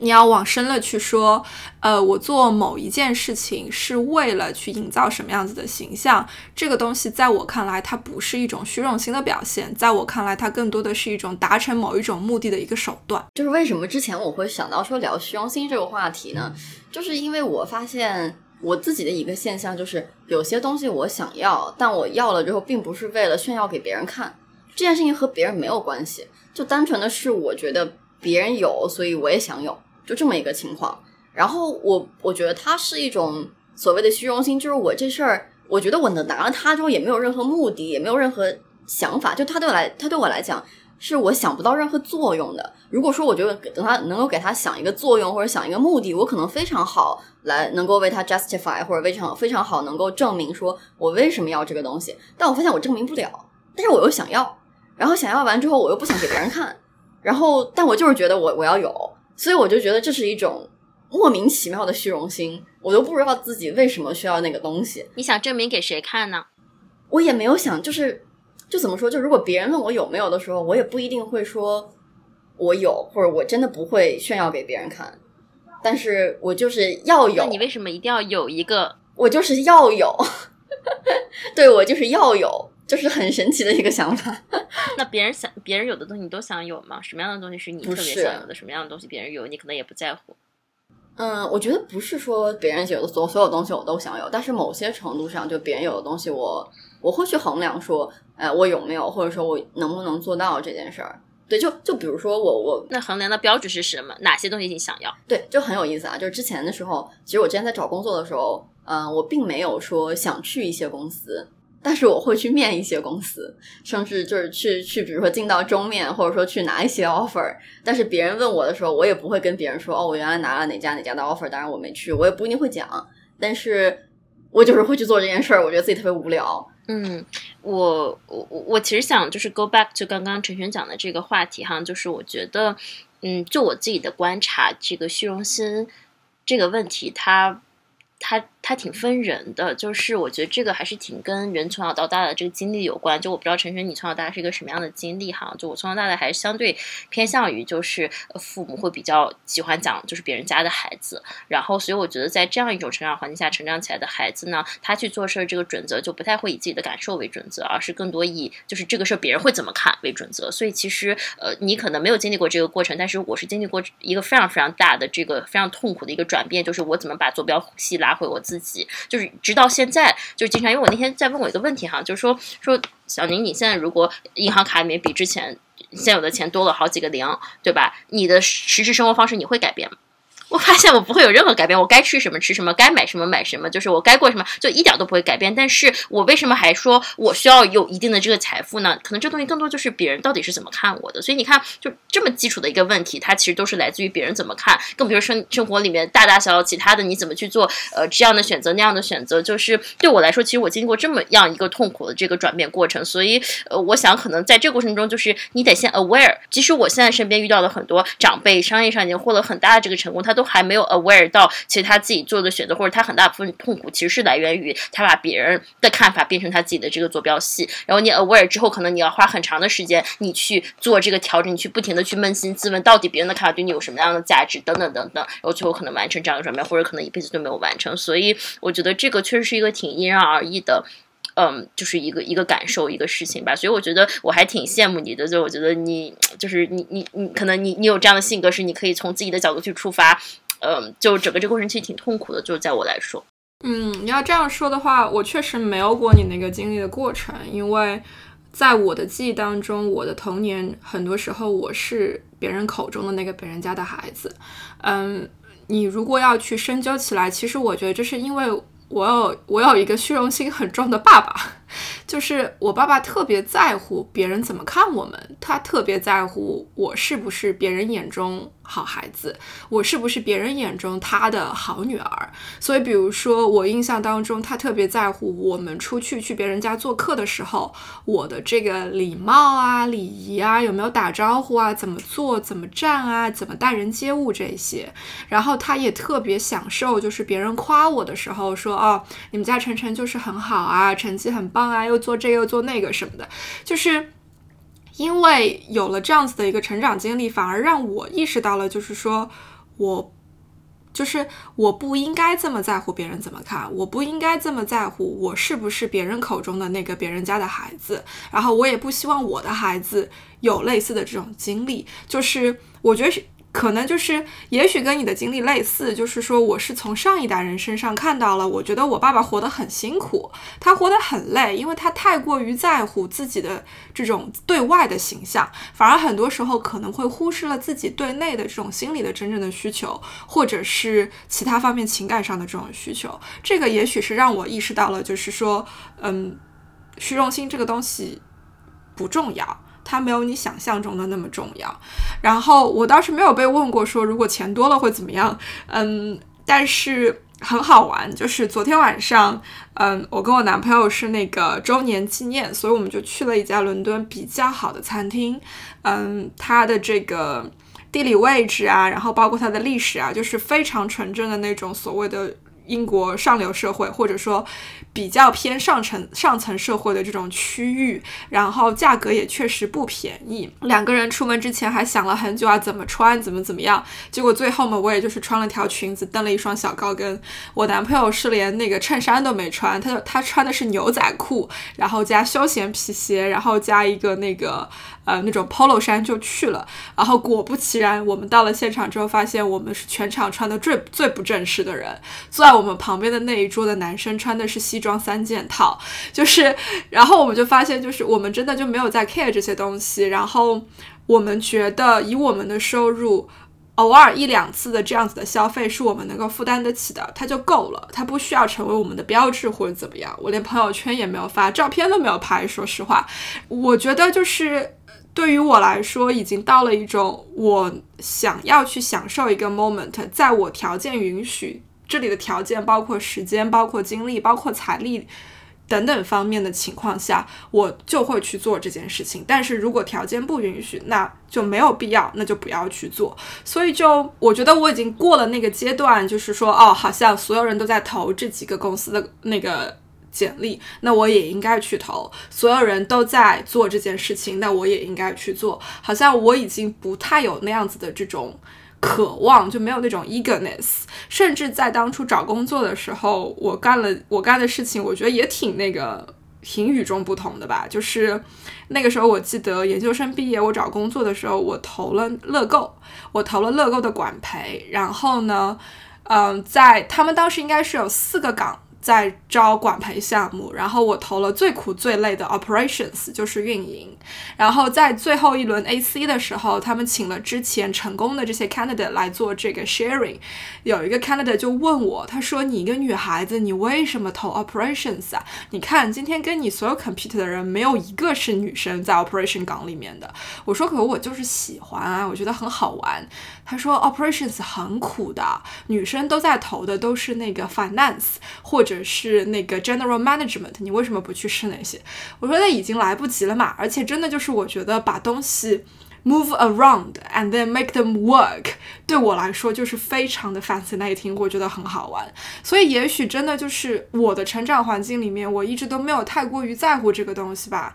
你要往深了去说，呃，我做某一件事情是为了去营造什么样子的形象，这个东西在我看来，它不是一种虚荣心的表现，在我看来，它更多的是一种达成某一种目的的一个手段。
就是为什么之前我会想到说聊虚荣心这个话题呢？就是因为我发现我自己的一个现象，就是有些东西我想要，但我要了之后，并不是为了炫耀给别人看，这件事情和别人没有关系，就单纯的是我觉得别人有，所以我也想有。就这么一个情况，然后我我觉得它是一种所谓的虚荣心，就是我这事儿，我觉得我能拿了它之后也没有任何目的，也没有任何想法，就它对我来，它对我来讲是我想不到任何作用的。如果说我觉得等他能够给他想一个作用或者想一个目的，我可能非常好来能够为他 justify 或者非常非常好能够证明说我为什么要这个东西，但我发现我证明不了，但是我又想要，然后想要完之后我又不想给别人看，然后但我就是觉得我我要有。所以我就觉得这是一种莫名其妙的虚荣心，我都不知道自己为什么需要那个东西。
你想证明给谁看呢？
我也没有想，就是就怎么说，就如果别人问我有没有的时候，我也不一定会说我有，或者我真的不会炫耀给别人看。但是我就是要有。
那你为什么一定要有一个？
我就是要有，对我就是要有。就是很神奇的一个想法。
那别人想，别人有的东西你都想有吗？什么样的东西是你特别想有的？什么样的东西别人有，你可能也不在乎？
嗯，我觉得不是说别人有的所所有东西我都想有，但是某些程度上，就别人有的东西，我我会去衡量说，哎，我有没有，或者说我能不能做到这件事儿？对，就就比如说我我
那衡量的标准是什么？哪些东西你想要？
对，就很有意思啊。就是之前的时候，其实我之前在找工作的时候，嗯，我并没有说想去一些公司。但是我会去面一些公司，甚至就是去去，比如说进到中面，或者说去拿一些 offer。但是别人问我的时候，我也不会跟别人说哦，我原来拿了哪家哪家的 offer，当然我没去，我也不一定会讲。但是我就是会去做这件事儿，我觉得自己特别无聊。
嗯，我我我其实想就是 go back to 刚刚陈璇讲的这个话题哈，就是我觉得，嗯，就我自己的观察，这个虚荣心这个问题，它。它挺分人的，就是我觉得这个还是挺跟人从小到大的这个经历有关。就我不知道陈晨你从小到大是一个什么样的经历哈？就我从小到大还是相对偏向于就是父母会比较喜欢讲就是别人家的孩子，然后所以我觉得在这样一种成长环境下成长起来的孩子呢，他去做事儿这个准则就不太会以自己的感受为准则，而是更多以就是这个事儿别人会怎么看为准则。所以其实呃你可能没有经历过这个过程，但是我是经历过一个非常非常大的这个非常痛苦的一个转变，就是我怎么把坐标系拉回我自己。自己就是直到现在，就是经常，因为我那天在问我一个问题哈，就是说说小宁，你现在如果银行卡里面比之前现有的钱多了好几个零，对吧？你的实质生活方式你会改变吗？我发现我不会有任何改变，我该吃什么吃什么，该买什么买什么，就是我该过什么就一点都不会改变。但是我为什么还说我需要有一定的这个财富呢？可能这东西更多就是别人到底是怎么看我的。所以你看，就这么基础的一个问题，它其实都是来自于别人怎么看。更比如说生活里面大大小小其他的，你怎么去做呃这样的选择那样的选择，就是对我来说，其实我经过这么样一个痛苦的这个转变过程。所以呃，我想可能在这过程中，就是你得先 aware。即使我现在身边遇到了很多长辈，商业上已经获得很大的这个成功，他都还没有 aware。到其实他自己做的选择，或者他很大部分痛苦，其实是来源于他把别人的看法变成他自己的这个坐标系。然后你 aware 之后，可能你要花很长的时间，你去做这个调整，你去不停的去扪心自问，到底别人的看法对你有什么样的价值，等等等等。然后最后可能完成这样的转变，或者可能一辈子都没有完成。所以我觉得这个确实是一个挺因人而异的。嗯，就是一个一个感受，一个事情吧。所以我觉得我还挺羡慕你的，就我觉得你就是你你你，可能你你有这样的性格，是你可以从自己的角度去出发。嗯，就整个这过程其实挺痛苦的，就在我来说。
嗯，你要这样说的话，我确实没有过你那个经历的过程，因为在我的记忆当中，我的童年很多时候我是别人口中的那个别人家的孩子。嗯，你如果要去深究起来，其实我觉得这是因为我有我有一个虚荣心很重的爸爸。就是我爸爸特别在乎别人怎么看我们，他特别在乎我是不是别人眼中好孩子，我是不是别人眼中他的好女儿。所以，比如说我印象当中，他特别在乎我们出去去别人家做客的时候，我的这个礼貌啊、礼仪啊，有没有打招呼啊，怎么做、怎么站啊，怎么待人接物这些。然后他也特别享受，就是别人夸我的时候说：“哦，你们家晨晨就是很好啊，成绩很棒啊，又做这个又做那个什么的。”就是因为有了这样子的一个成长经历，反而让我意识到了，就是说我就是我不应该这么在乎别人怎么看，我不应该这么在乎我是不是别人口中的那个别人家的孩子。然后我也不希望我的孩子有类似的这种经历。就是我觉得是。可能就是，也许跟你的经历类似，就是说，我是从上一代人身上看到了，我觉得我爸爸活得很辛苦，他活得很累，因为他太过于在乎自己的这种对外的形象，反而很多时候可能会忽视了自己对内的这种心理的真正的需求，或者是其他方面情感上的这种需求。这个也许是让我意识到了，就是说，嗯，虚荣心这个东西不重要。它没有你想象中的那么重要。然后我倒是没有被问过说如果钱多了会怎么样，嗯，但是很好玩，就是昨天晚上，嗯，我跟我男朋友是那个周年纪念，所以我们就去了一家伦敦比较好的餐厅，嗯，它的这个地理位置啊，然后包括它的历史啊，就是非常纯正的那种所谓的。英国上流社会，或者说比较偏上层上层社会的这种区域，然后价格也确实不便宜。两个人出门之前还想了很久啊，怎么穿，怎么怎么样。结果最后嘛，我也就是穿了条裙子，蹬了一双小高跟。我男朋友是连那个衬衫都没穿，他他穿的是牛仔裤，然后加休闲皮鞋，然后加一个那个。呃，那种 polo 衫就去了，然后果不其然，我们到了现场之后，发现我们是全场穿的最最不正式的人。坐在我们旁边的那一桌的男生穿的是西装三件套，就是，然后我们就发现，就是我们真的就没有在 care 这些东西。然后我们觉得，以我们的收入，偶尔一两次的这样子的消费是我们能够负担得起的，它就够了，它不需要成为我们的标志或者怎么样。我连朋友圈也没有发，照片都没有拍。说实话，我觉得就是。对于我来说，已经到了一种我想要去享受一个 moment，在我条件允许，这里的条件包括时间、包括精力、包括财力等等方面的情况下，我就会去做这件事情。但是如果条件不允许，那就没有必要，那就不要去做。所以就我觉得我已经过了那个阶段，就是说，哦，好像所有人都在投这几个公司的那个。简历，那我也应该去投。所有人都在做这件事情，那我也应该去做。好像我已经不太有那样子的这种渴望，就没有那种 eagerness。甚至在当初找工作的时候，我干了我干的事情，我觉得也挺那个，挺与众不同的吧。就是那个时候，我记得研究生毕业，我找工作的时候，我投了乐购，我投了乐购的管培。然后呢，嗯，在他们当时应该是有四个岗。在招管培项目，然后我投了最苦最累的 operations，就是运营。然后在最后一轮 AC 的时候，他们请了之前成功的这些 candidate 来做这个 sharing。有一个 candidate 就问我，他说：“你一个女孩子，你为什么投 operations 啊？你看今天跟你所有 compete 的人，没有一个是女生在 operation 岗里面的。”我说：“可我就是喜欢啊，我觉得很好玩。”他说：“operations 很苦的，女生都在投的都是那个 finance 或者是那个 general management，你为什么不去试那些？”我说：“那已经来不及了嘛，而且真的就是我觉得把东西 move around and then make them work，对我来说就是非常的 fascinating，我觉得很好玩。所以也许真的就是我的成长环境里面，我一直都没有太过于在乎这个东西吧。”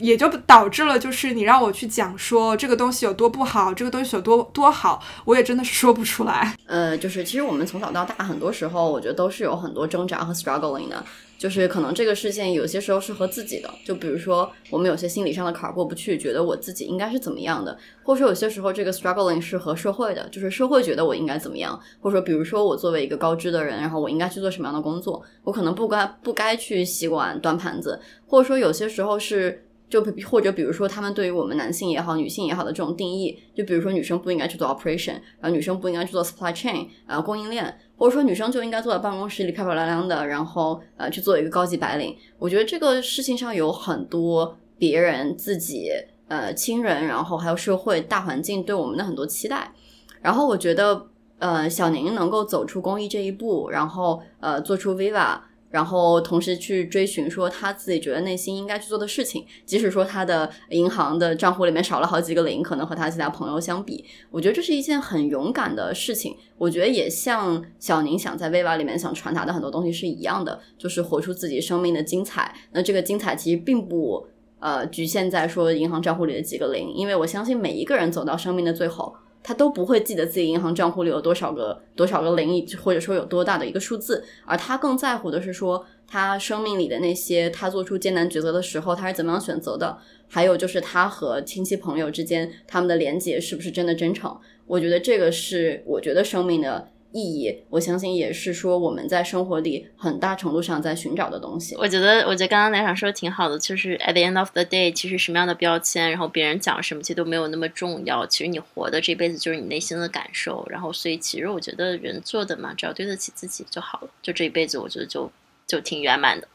也就导致了，就是你让我去讲说这个东西有多不好，这个东西有多多好，我也真的是说不出来。
呃，就是其实我们从小到大，很多时候我觉得都是有很多挣扎和 struggling 的。就是可能这个事件有些时候是和自己的，就比如说我们有些心理上的坎儿过不去，觉得我自己应该是怎么样的，或者说有些时候这个 struggling 是和社会的，就是社会觉得我应该怎么样，或者说比如说我作为一个高知的人，然后我应该去做什么样的工作，我可能不该不该去洗碗端盘子，或者说有些时候是。就或者比如说他们对于我们男性也好、女性也好的这种定义，就比如说女生不应该去做 operation，然后女生不应该去做 supply chain，啊供应链，或者说女生就应该坐在办公室里漂漂亮亮的，然后呃去做一个高级白领。我觉得这个事情上有很多别人自己。呃，亲人，然后还有社会大环境对我们的很多期待，然后我觉得，呃，小宁能够走出公益这一步，然后呃，做出 Viva，然后同时去追寻说他自己觉得内心应该去做的事情，即使说他的银行的账户里面少了好几个零，可能和他其他朋友相比，我觉得这是一件很勇敢的事情。我觉得也像小宁想在 Viva 里面想传达的很多东西是一样的，就是活出自己生命的精彩。那这个精彩其实并不。呃，局限在说银行账户里的几个零，因为我相信每一个人走到生命的最后，他都不会记得自己银行账户里有多少个多少个零，或者说有多大的一个数字，而他更在乎的是说他生命里的那些他做出艰难抉择的时候，他是怎么样选择的，还有就是他和亲戚朋友之间他们的连接是不是真的真诚？我觉得这个是我觉得生命的。意义，我相信也是说我们在生活里很大程度上在寻找的东西。
我觉得，我觉得刚刚那场说的挺好的，就是 at the end of the day，其实什么样的标签，然后别人讲什么，其实都没有那么重要。其实你活的这辈子就是你内心的感受。然后，所以其实我觉得人做的嘛，只要对得起自己就好了。就这一辈子，我觉得就就挺圆满的。